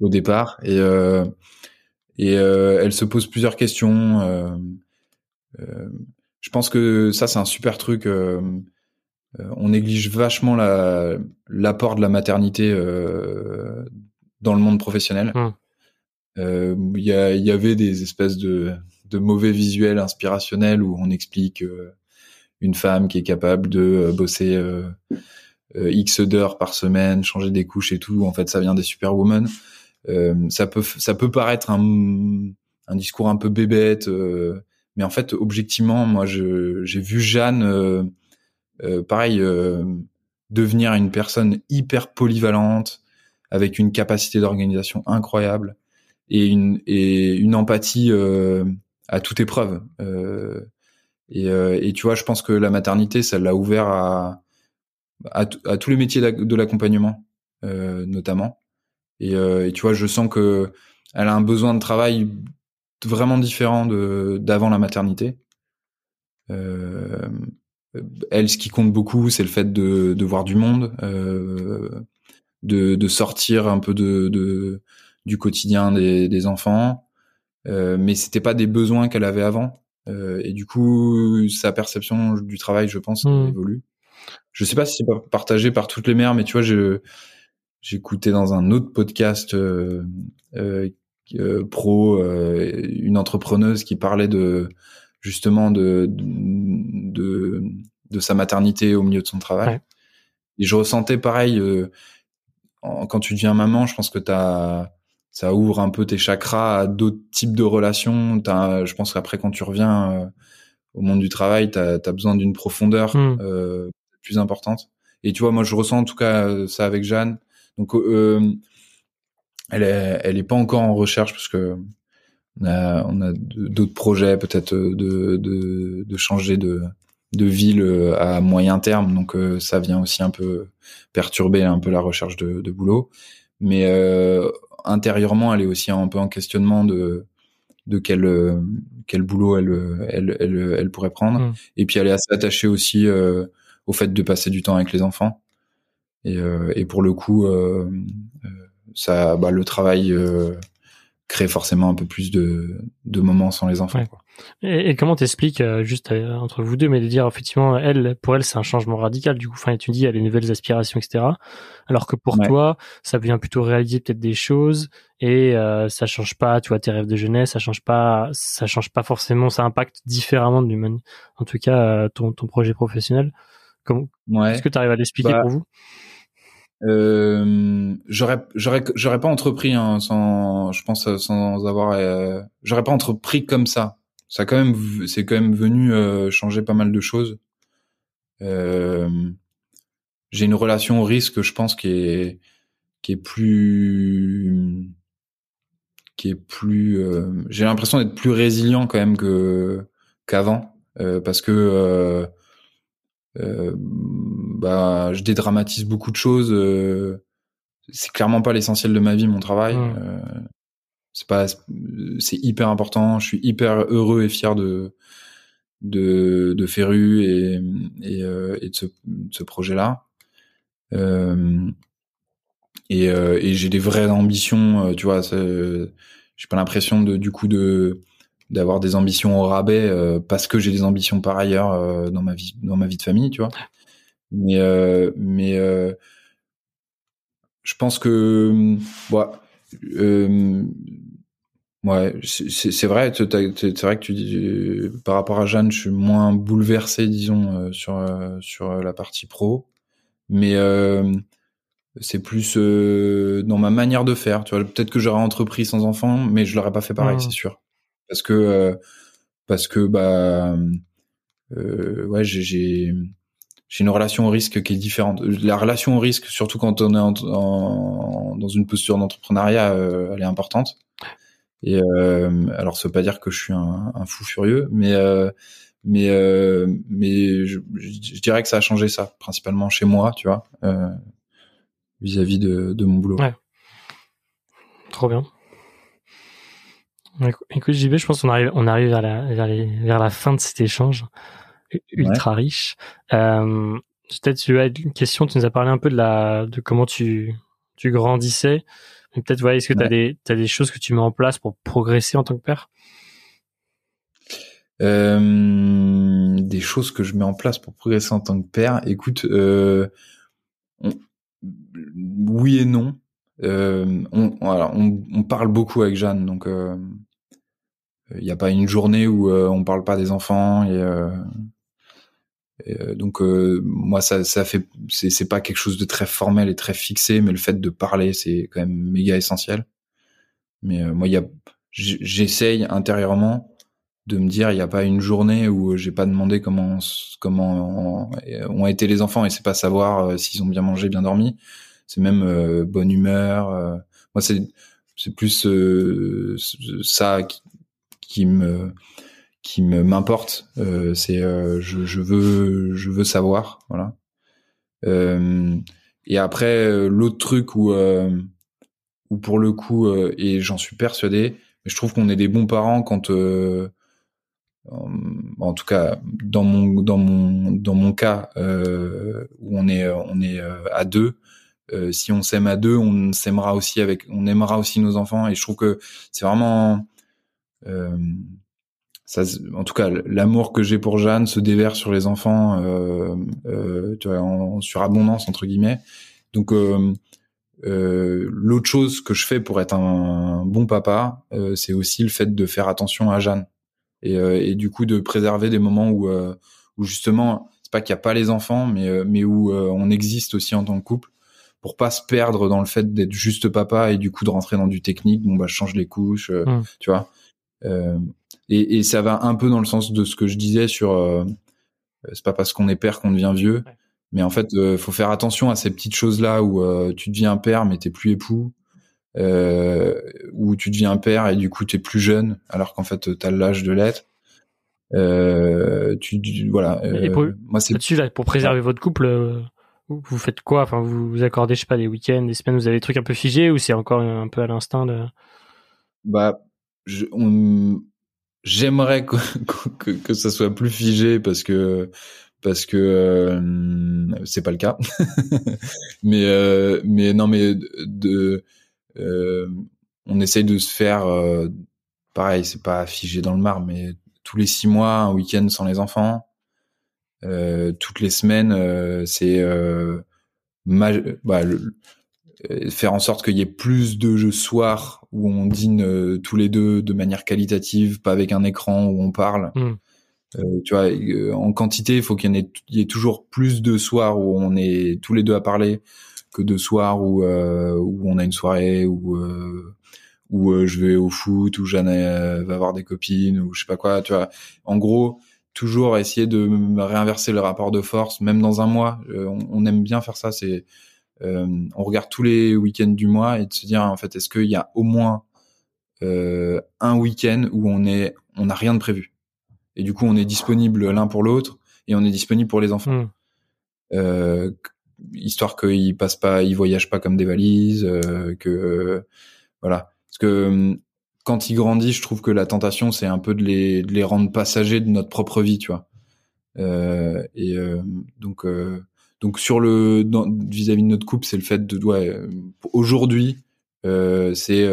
au départ. Et, euh, et elle se pose plusieurs questions. je pense que ça c'est un super truc. on néglige vachement l'apport de la maternité dans le monde professionnel. Hum. Il y, y, avait des espèces de, de, mauvais visuels inspirationnels où on explique une femme qui est capable de bosser X d'heures par semaine, changer des couches et tout. En fait, ça vient des superwomen. Euh, ça peut ça peut paraître un, un discours un peu bébête, euh, mais en fait, objectivement, moi, j'ai vu Jeanne, euh, euh pareil, devenir une personne hyper polyvalente, avec une capacité d'organisation incroyable et une et une empathie à toute épreuve. Et, et, tu vois, je pense que la maternité, ça l'a ouvert à à, tous les métiers de l'accompagnement euh, notamment. Et, euh, et, tu vois, je sens que elle a un besoin de travail vraiment différent de d'avant la maternité. Euh, elle, ce qui compte beaucoup, c'est le fait de, de voir du monde, euh, de, de sortir un peu de, de du quotidien des, des enfants. Euh, mais c'était pas des besoins qu'elle avait avant. Euh, et du coup, sa perception du travail, je pense, mmh. évolue je sais pas si c'est partagé par toutes les mères, mais tu vois, je j'écoutais dans un autre podcast euh, euh, euh pro une entrepreneuse qui parlait de justement de, de de, sa maternité au milieu de son travail. Et je ressentais pareil quand tu deviens maman, je pense que t'as ça ouvre un peu tes chakras à d'autres types de relations. As, je pense qu'après quand tu reviens au monde du travail, tu as, besoin d'une profondeur mmh. euh, plus importante. Et tu vois, moi, je ressens en tout cas euh, ça avec Jeanne. Donc, euh, elle est, elle est pas encore en recherche parce que on a, on a d'autres projets, peut-être euh, de, de, de, changer de, de ville euh, à moyen terme. Donc, ça vient aussi un peu perturber un peu la recherche de, de boulot. Mais euh, intérieurement, elle est aussi un peu en questionnement de de quel quel boulot elle elle elle, elle pourrait prendre. Mmh. Et puis, elle est assez attachée aussi euh, au fait de passer du temps avec les enfants. Et, euh, et pour le coup, euh, euh, ça, bah, le travail crée forcément un peu plus de, de moments sans les enfants. Quoi. Et, et, comment t'expliques juste entre vous deux, mais de dire effectivement, elle, pour elle, c'est un changement radical. Du coup, enfin, tu dis, elle a des nouvelles aspirations, etc. Alors que pour toi, ça vient plutôt réaliser peut-être des choses et euh, ça change pas, tu vois, tes rêves de jeunesse, ça change pas, ça change pas forcément, ça impacte différemment en tout cas ton, ton projet professionnel. Est-ce que tu arrives à l'expliquer bah, pour vous? Euh, j'aurais j'aurais j'aurais pas entrepris hein, sans je pense sans avoir euh, j'aurais pas entrepris comme ça. Ça quand même c'est quand même venu euh, changer pas mal de choses. Euh, j'ai une relation au risque je pense qui est qui est plus qui est plus euh, j'ai l'impression d'être plus résilient quand même que qu'avant. Parce que bah, je dédramatise beaucoup de choses. c'est clairement pas l'essentiel de ma vie, mon travail. Mmh. c'est pas, c'est hyper important. Je suis hyper heureux et fier de de, de Ferru et, et, et de ce, ce projet-là. Euh, et, euh, et j'ai des vraies ambitions, euh, tu vois. J'ai pas l'impression de du coup de d'avoir des ambitions au rabais parce que j'ai des ambitions par ailleurs dans ma vie dans ma vie de famille, tu vois. Mais mais je pense que euh, ouais, c'est vrai. C'est vrai que tu dis par rapport à Jeanne, je suis moins bouleversé, disons, sur sur la partie pro mais euh, c'est plus euh, dans ma manière de faire. Tu vois, peut-être que j'aurais entrepris sans enfant, mais je l'aurais pas fait pareil, c'est sûr, parce que euh, parce que bah ouais, j'ai j'ai une relation au risque qui est différente. La relation au risque, surtout quand on est en, dans une posture d'entrepreneuriat, elle est importante. Et euh, alors, ça veut pas dire que je suis un, un fou furieux, mais euh, mais euh, mais je, je, dirais que ça a changé ça principalement chez moi tu vois euh, vis-à-vis de, de mon boulot ouais. trop bien écoute JB je pense qu'on arrive on arrive vers la vers, les, vers la fin de cet échange ultra riche. Euh, peut-être tu as une question tu nous as parlé un peu de la de comment tu tu grandissais. Peut-être ouais est-ce que tu as des t'as des choses que tu mets en place pour progresser en tant que père? Euh, des choses que je mets en place pour progresser en tant que père. Écoute, euh, oui et non. Euh, on, on, on, parle beaucoup avec Jeanne, donc il euh, n'y a pas une journée où euh, on parle pas des enfants. Et, et donc moi, ça, ça fait, c'est pas quelque chose de très formel et très fixé, mais le fait de parler, c'est quand même méga essentiel. Mais moi, il y a, j'essaye intérieurement de me dire il n'y a pas une journée où j'ai pas demandé comment comment ont été les enfants et c'est pas savoir euh, s'ils ont bien mangé bien dormi c'est même euh, bonne humeur euh. moi c'est c'est plus ça qui, qui, me qui me m'importe. C'est je, je veux je veux savoir voilà. Et après l'autre truc où où pour le coup et j'en suis persuadé je trouve qu'on est des bons parents quand euh, en tout cas dans mon dans mon dans mon cas euh, où on est on est euh, à deux si on s'aime à deux on s'aimera aussi avec on aimera aussi nos enfants. Et je trouve que c'est vraiment ça, en tout cas, l'amour que j'ai pour Jeanne se déverse sur les enfants, euh, euh, tu vois, en, surabondance entre guillemets. Donc, euh, l'autre chose que je fais pour être un, bon papa, c'est aussi le fait de faire attention à Jeanne et, euh, et du coup de préserver des moments où euh, où justement c'est pas qu'il n'y a pas les enfants mais euh, mais où on existe aussi en tant que couple pour pas se perdre dans le fait d'être juste papa et du coup de rentrer dans du technique bon bah je change les couches mmh. tu vois euh, et, et, ça va un peu dans le sens de ce que je disais sur euh, c'est pas parce qu'on est père qu'on devient vieux mais en fait euh, faut faire attention à ces petites choses là où tu deviens père mais t'es plus époux euh, où tu deviens père et du coup tu es plus jeune alors qu'en fait tu as l'âge de l'être. Euh, tu, voilà. Euh, moi c'est là-dessus là pour préserver votre couple. Euh, vous faites quoi? Enfin, vous vous accordez, je sais pas, des week-ends, des semaines, vous avez des trucs un peu figés ou c'est encore un peu à l'instinct de... Bah, j'aimerais que, que, ça soit plus figé parce que parce que euh, c'est pas le cas. mais euh, mais non, mais de euh, on essaye de se faire, pareil, c'est pas figé dans le marbre, mais tous les six mois, un week-end sans les enfants. Toutes les semaines, c'est bah, faire en sorte qu'il y ait plus de jeux soirs où on dîne tous les deux de manière qualitative, pas avec un écran où on parle. Hmm. tu vois, en quantité, il faut qu'il y, y, ait toujours plus de soirs où on est tous les deux à parler que de soirs où euh, où on a une soirée où euh, où euh, je vais au foot où Jeanne va voir des copines ou je sais pas quoi tu vois en gros toujours essayer de réinverser le rapport de force même dans un mois on, aime bien faire ça c'est on regarde tous les week-ends du mois et de se dire en fait est-ce qu'il y a au moins un week-end où on est on n'a rien de prévu? Et du coup on est disponible l'un pour l'autre et on est disponible pour les enfants. Hmm. euh, histoire qu'ils passent pas, ils voyagent pas comme des valises, euh, que voilà. Parce que hum, quand ils grandissent, je trouve que la tentation, c'est un peu de les, de les rendre passagers de notre propre vie, tu vois. Euh, et euh, donc, euh, donc sur le vis-à-vis de notre couple, c'est le fait de, ouais, aujourd'hui, c'est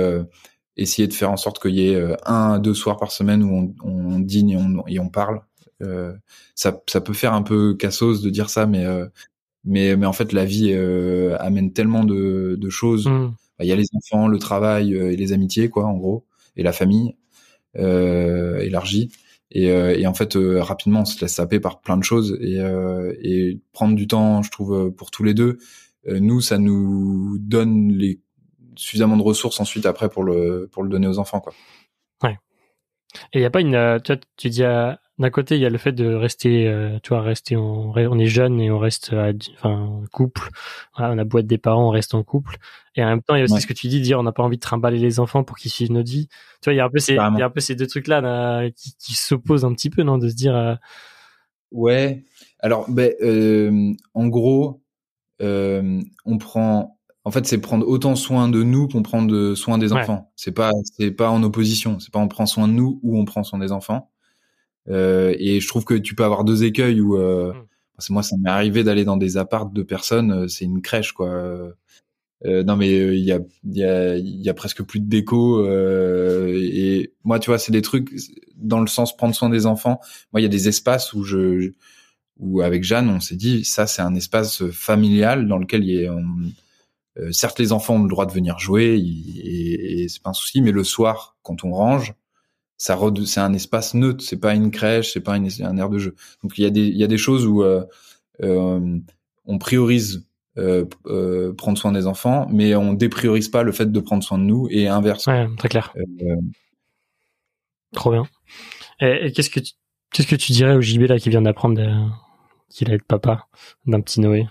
essayer de faire en sorte qu'il y ait un, deux soirs par semaine où on, on dîne et on, et on parle. ça, ça peut faire un peu cassos de dire ça, mais mais mais en fait la vie euh, amène tellement de, de choses mmh. il y a les enfants le travail et les amitiés quoi en gros et la famille euh, élargie et, euh, et en fait euh, rapidement on se laisse saper par plein de choses. Et, euh, et prendre du temps je trouve pour tous les deux nous ça nous donne les suffisamment de ressources ensuite après pour le pour le donner aux enfants quoi. Ouais. Et il y a pas une tu vois, tu dis à d'un côté, il y a le fait de rester, euh, tu vois, rester, on, on est jeune et on reste, enfin, couple. Voilà, on a boîte des parents, on reste en couple. Et en même temps, il y a aussi ce que tu dis, dire, on n'a pas envie de trimballer les enfants pour qu'ils suivent notre vie. Tu vois, il y a un peu ces, il y a un peu ces deux trucs-là là, qui, qui s'opposent un petit peu, non, de se dire. Euh... Ouais. Alors, ben, euh, en gros, euh, on prend. En fait, c'est prendre autant soin de nous qu'on prend de soin des enfants. C'est pas, c'est pas en opposition. C'est pas on prend soin de nous ou on prend soin des enfants. Euh, et je trouve que tu peux avoir deux écueils où euh, mm. parce que moi ça m'est arrivé d'aller dans des appartes de personnes, euh, c'est une crèche quoi. Euh, non mais il y a y a y a presque plus de déco euh, et moi tu vois c'est des trucs dans le sens prendre soin des enfants. Moi il y a des espaces où je où avec Jeanne on s'est dit ça c'est un espace familial dans lequel il y a euh, certes les enfants ont le droit de venir jouer et, et c'est pas un souci mais le soir quand on range ça c'est un espace neutre, c'est pas une crèche, c'est pas un air de jeu. Donc il y a des il y a des choses où euh, euh, on priorise euh, prendre soin des enfants, mais on dépriorise pas le fait de prendre soin de nous et inverse. Ouais, très clair. Trop bien. Et, qu'est-ce que tu, qu'est-ce que tu dirais au JB là qui vient d'apprendre qu'il allait être papa d'un petit Noé?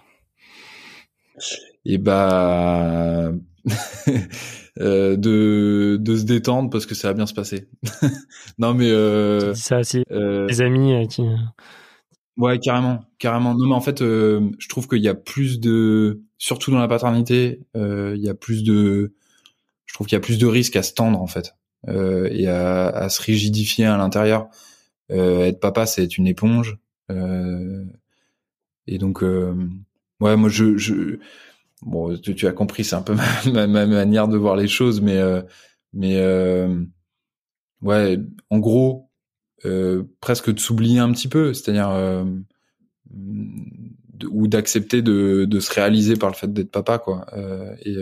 Et eh bah Euh, de de se détendre parce que ça va bien se passer. non mais euh, ça aussi. Euh, les amis euh, qui. Ouais, carrément, carrément. Non mais en fait, je trouve qu'il y a plus de, surtout dans la paternité, il y a plus de, je trouve qu'il y a plus de risques à se tendre en fait et à, à, se rigidifier à l'intérieur. être papa, c'est être une éponge. et donc, ouais, moi je, je bon, tu, as compris, c'est un peu ma, ma, manière de voir les choses, mais euh, mais euh, ouais, en gros, euh, presque de s'oublier un petit peu, c'est-à-dire ou d'accepter de, de se réaliser par le fait d'être papa, quoi, et,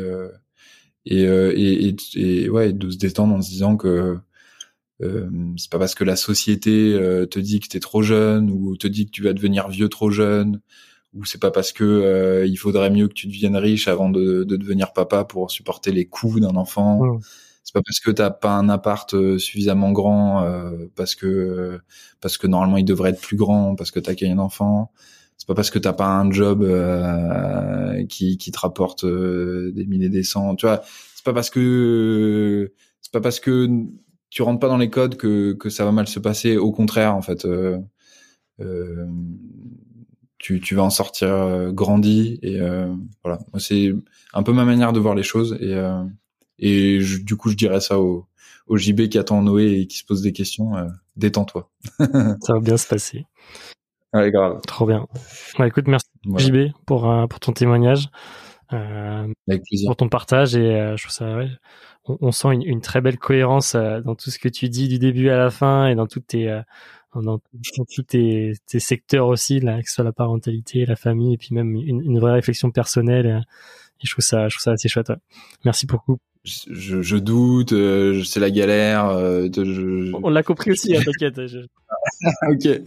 et, et, et, ouais, de se détendre en se disant que c'est pas parce que la société te dit que t'es trop jeune ou te dit que tu vas devenir vieux trop jeune ou c'est pas parce que euh, il faudrait mieux que tu deviennes riche avant de, de devenir papa pour supporter les coûts d'un enfant. C'est pas parce que t'as pas un appart euh, suffisamment grand, euh, parce que parce que normalement il devrait être plus grand, parce que t'as qu'un enfant. C'est pas parce que t'as pas un job qui, qui te rapporte des milliers des cents. Tu vois, c'est pas parce que c'est pas parce que tu rentres pas dans les codes que que ça va mal se passer. Au contraire, en fait. Euh, tu, tu vas en sortir euh, grandi et euh, voilà. C'est un peu ma manière de voir les choses et euh, et du coup je dirais ça au, au JB qui attend Noé et qui se pose des questions détends-toi. Ça va bien se passer. Ouais grave. Trop bien. Bah, écoute merci JB pour pour ton témoignage Avec plaisir. pour ton partage et je trouve ça ouais, on, sent une, une, très belle cohérence dans tout ce que tu dis du début à la fin et dans toutes tes dans, tous tes, tes, secteurs aussi, là, que ce soit la parentalité, la famille, et puis même une, une vraie réflexion personnelle. Euh, et je trouve ça, je trouve ça assez chouette. Merci beaucoup. Je, je, doute, euh, c'est la galère. Euh, de, On l'a compris aussi, hein, t'inquiète. ok.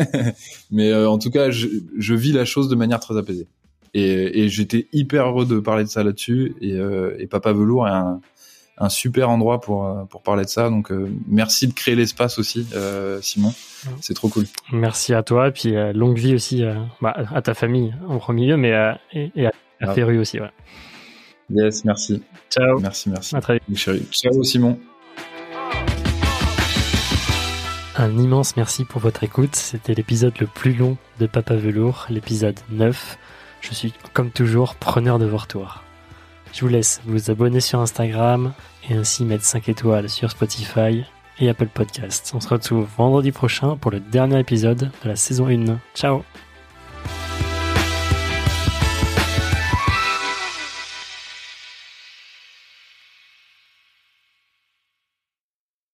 Mais en tout cas, je, je, vis la chose de manière très apaisée. Et, et j'étais hyper heureux de parler de ça là-dessus. Et, et Papa Velours est un, un super endroit pour euh, pour parler de ça. Donc euh, merci de créer l'espace aussi, euh, Simon. C'est trop cool. Merci à toi et puis longue vie aussi bah, à ta famille en premier lieu, mais et, et, à, à ah. aussi. Ouais. Yes, merci. Ciao. Merci, merci. À très vite. Ciao, Simon. Un immense merci pour votre écoute. C'était l'épisode le plus long de Papa Velours, l'épisode 9. Je suis, comme toujours, preneur de vos retours. Je vous laisse vous abonner sur Instagram et ainsi mettre 5 étoiles sur Spotify et Apple Podcasts. On se retrouve vendredi prochain pour le dernier épisode de la saison 1. Ciao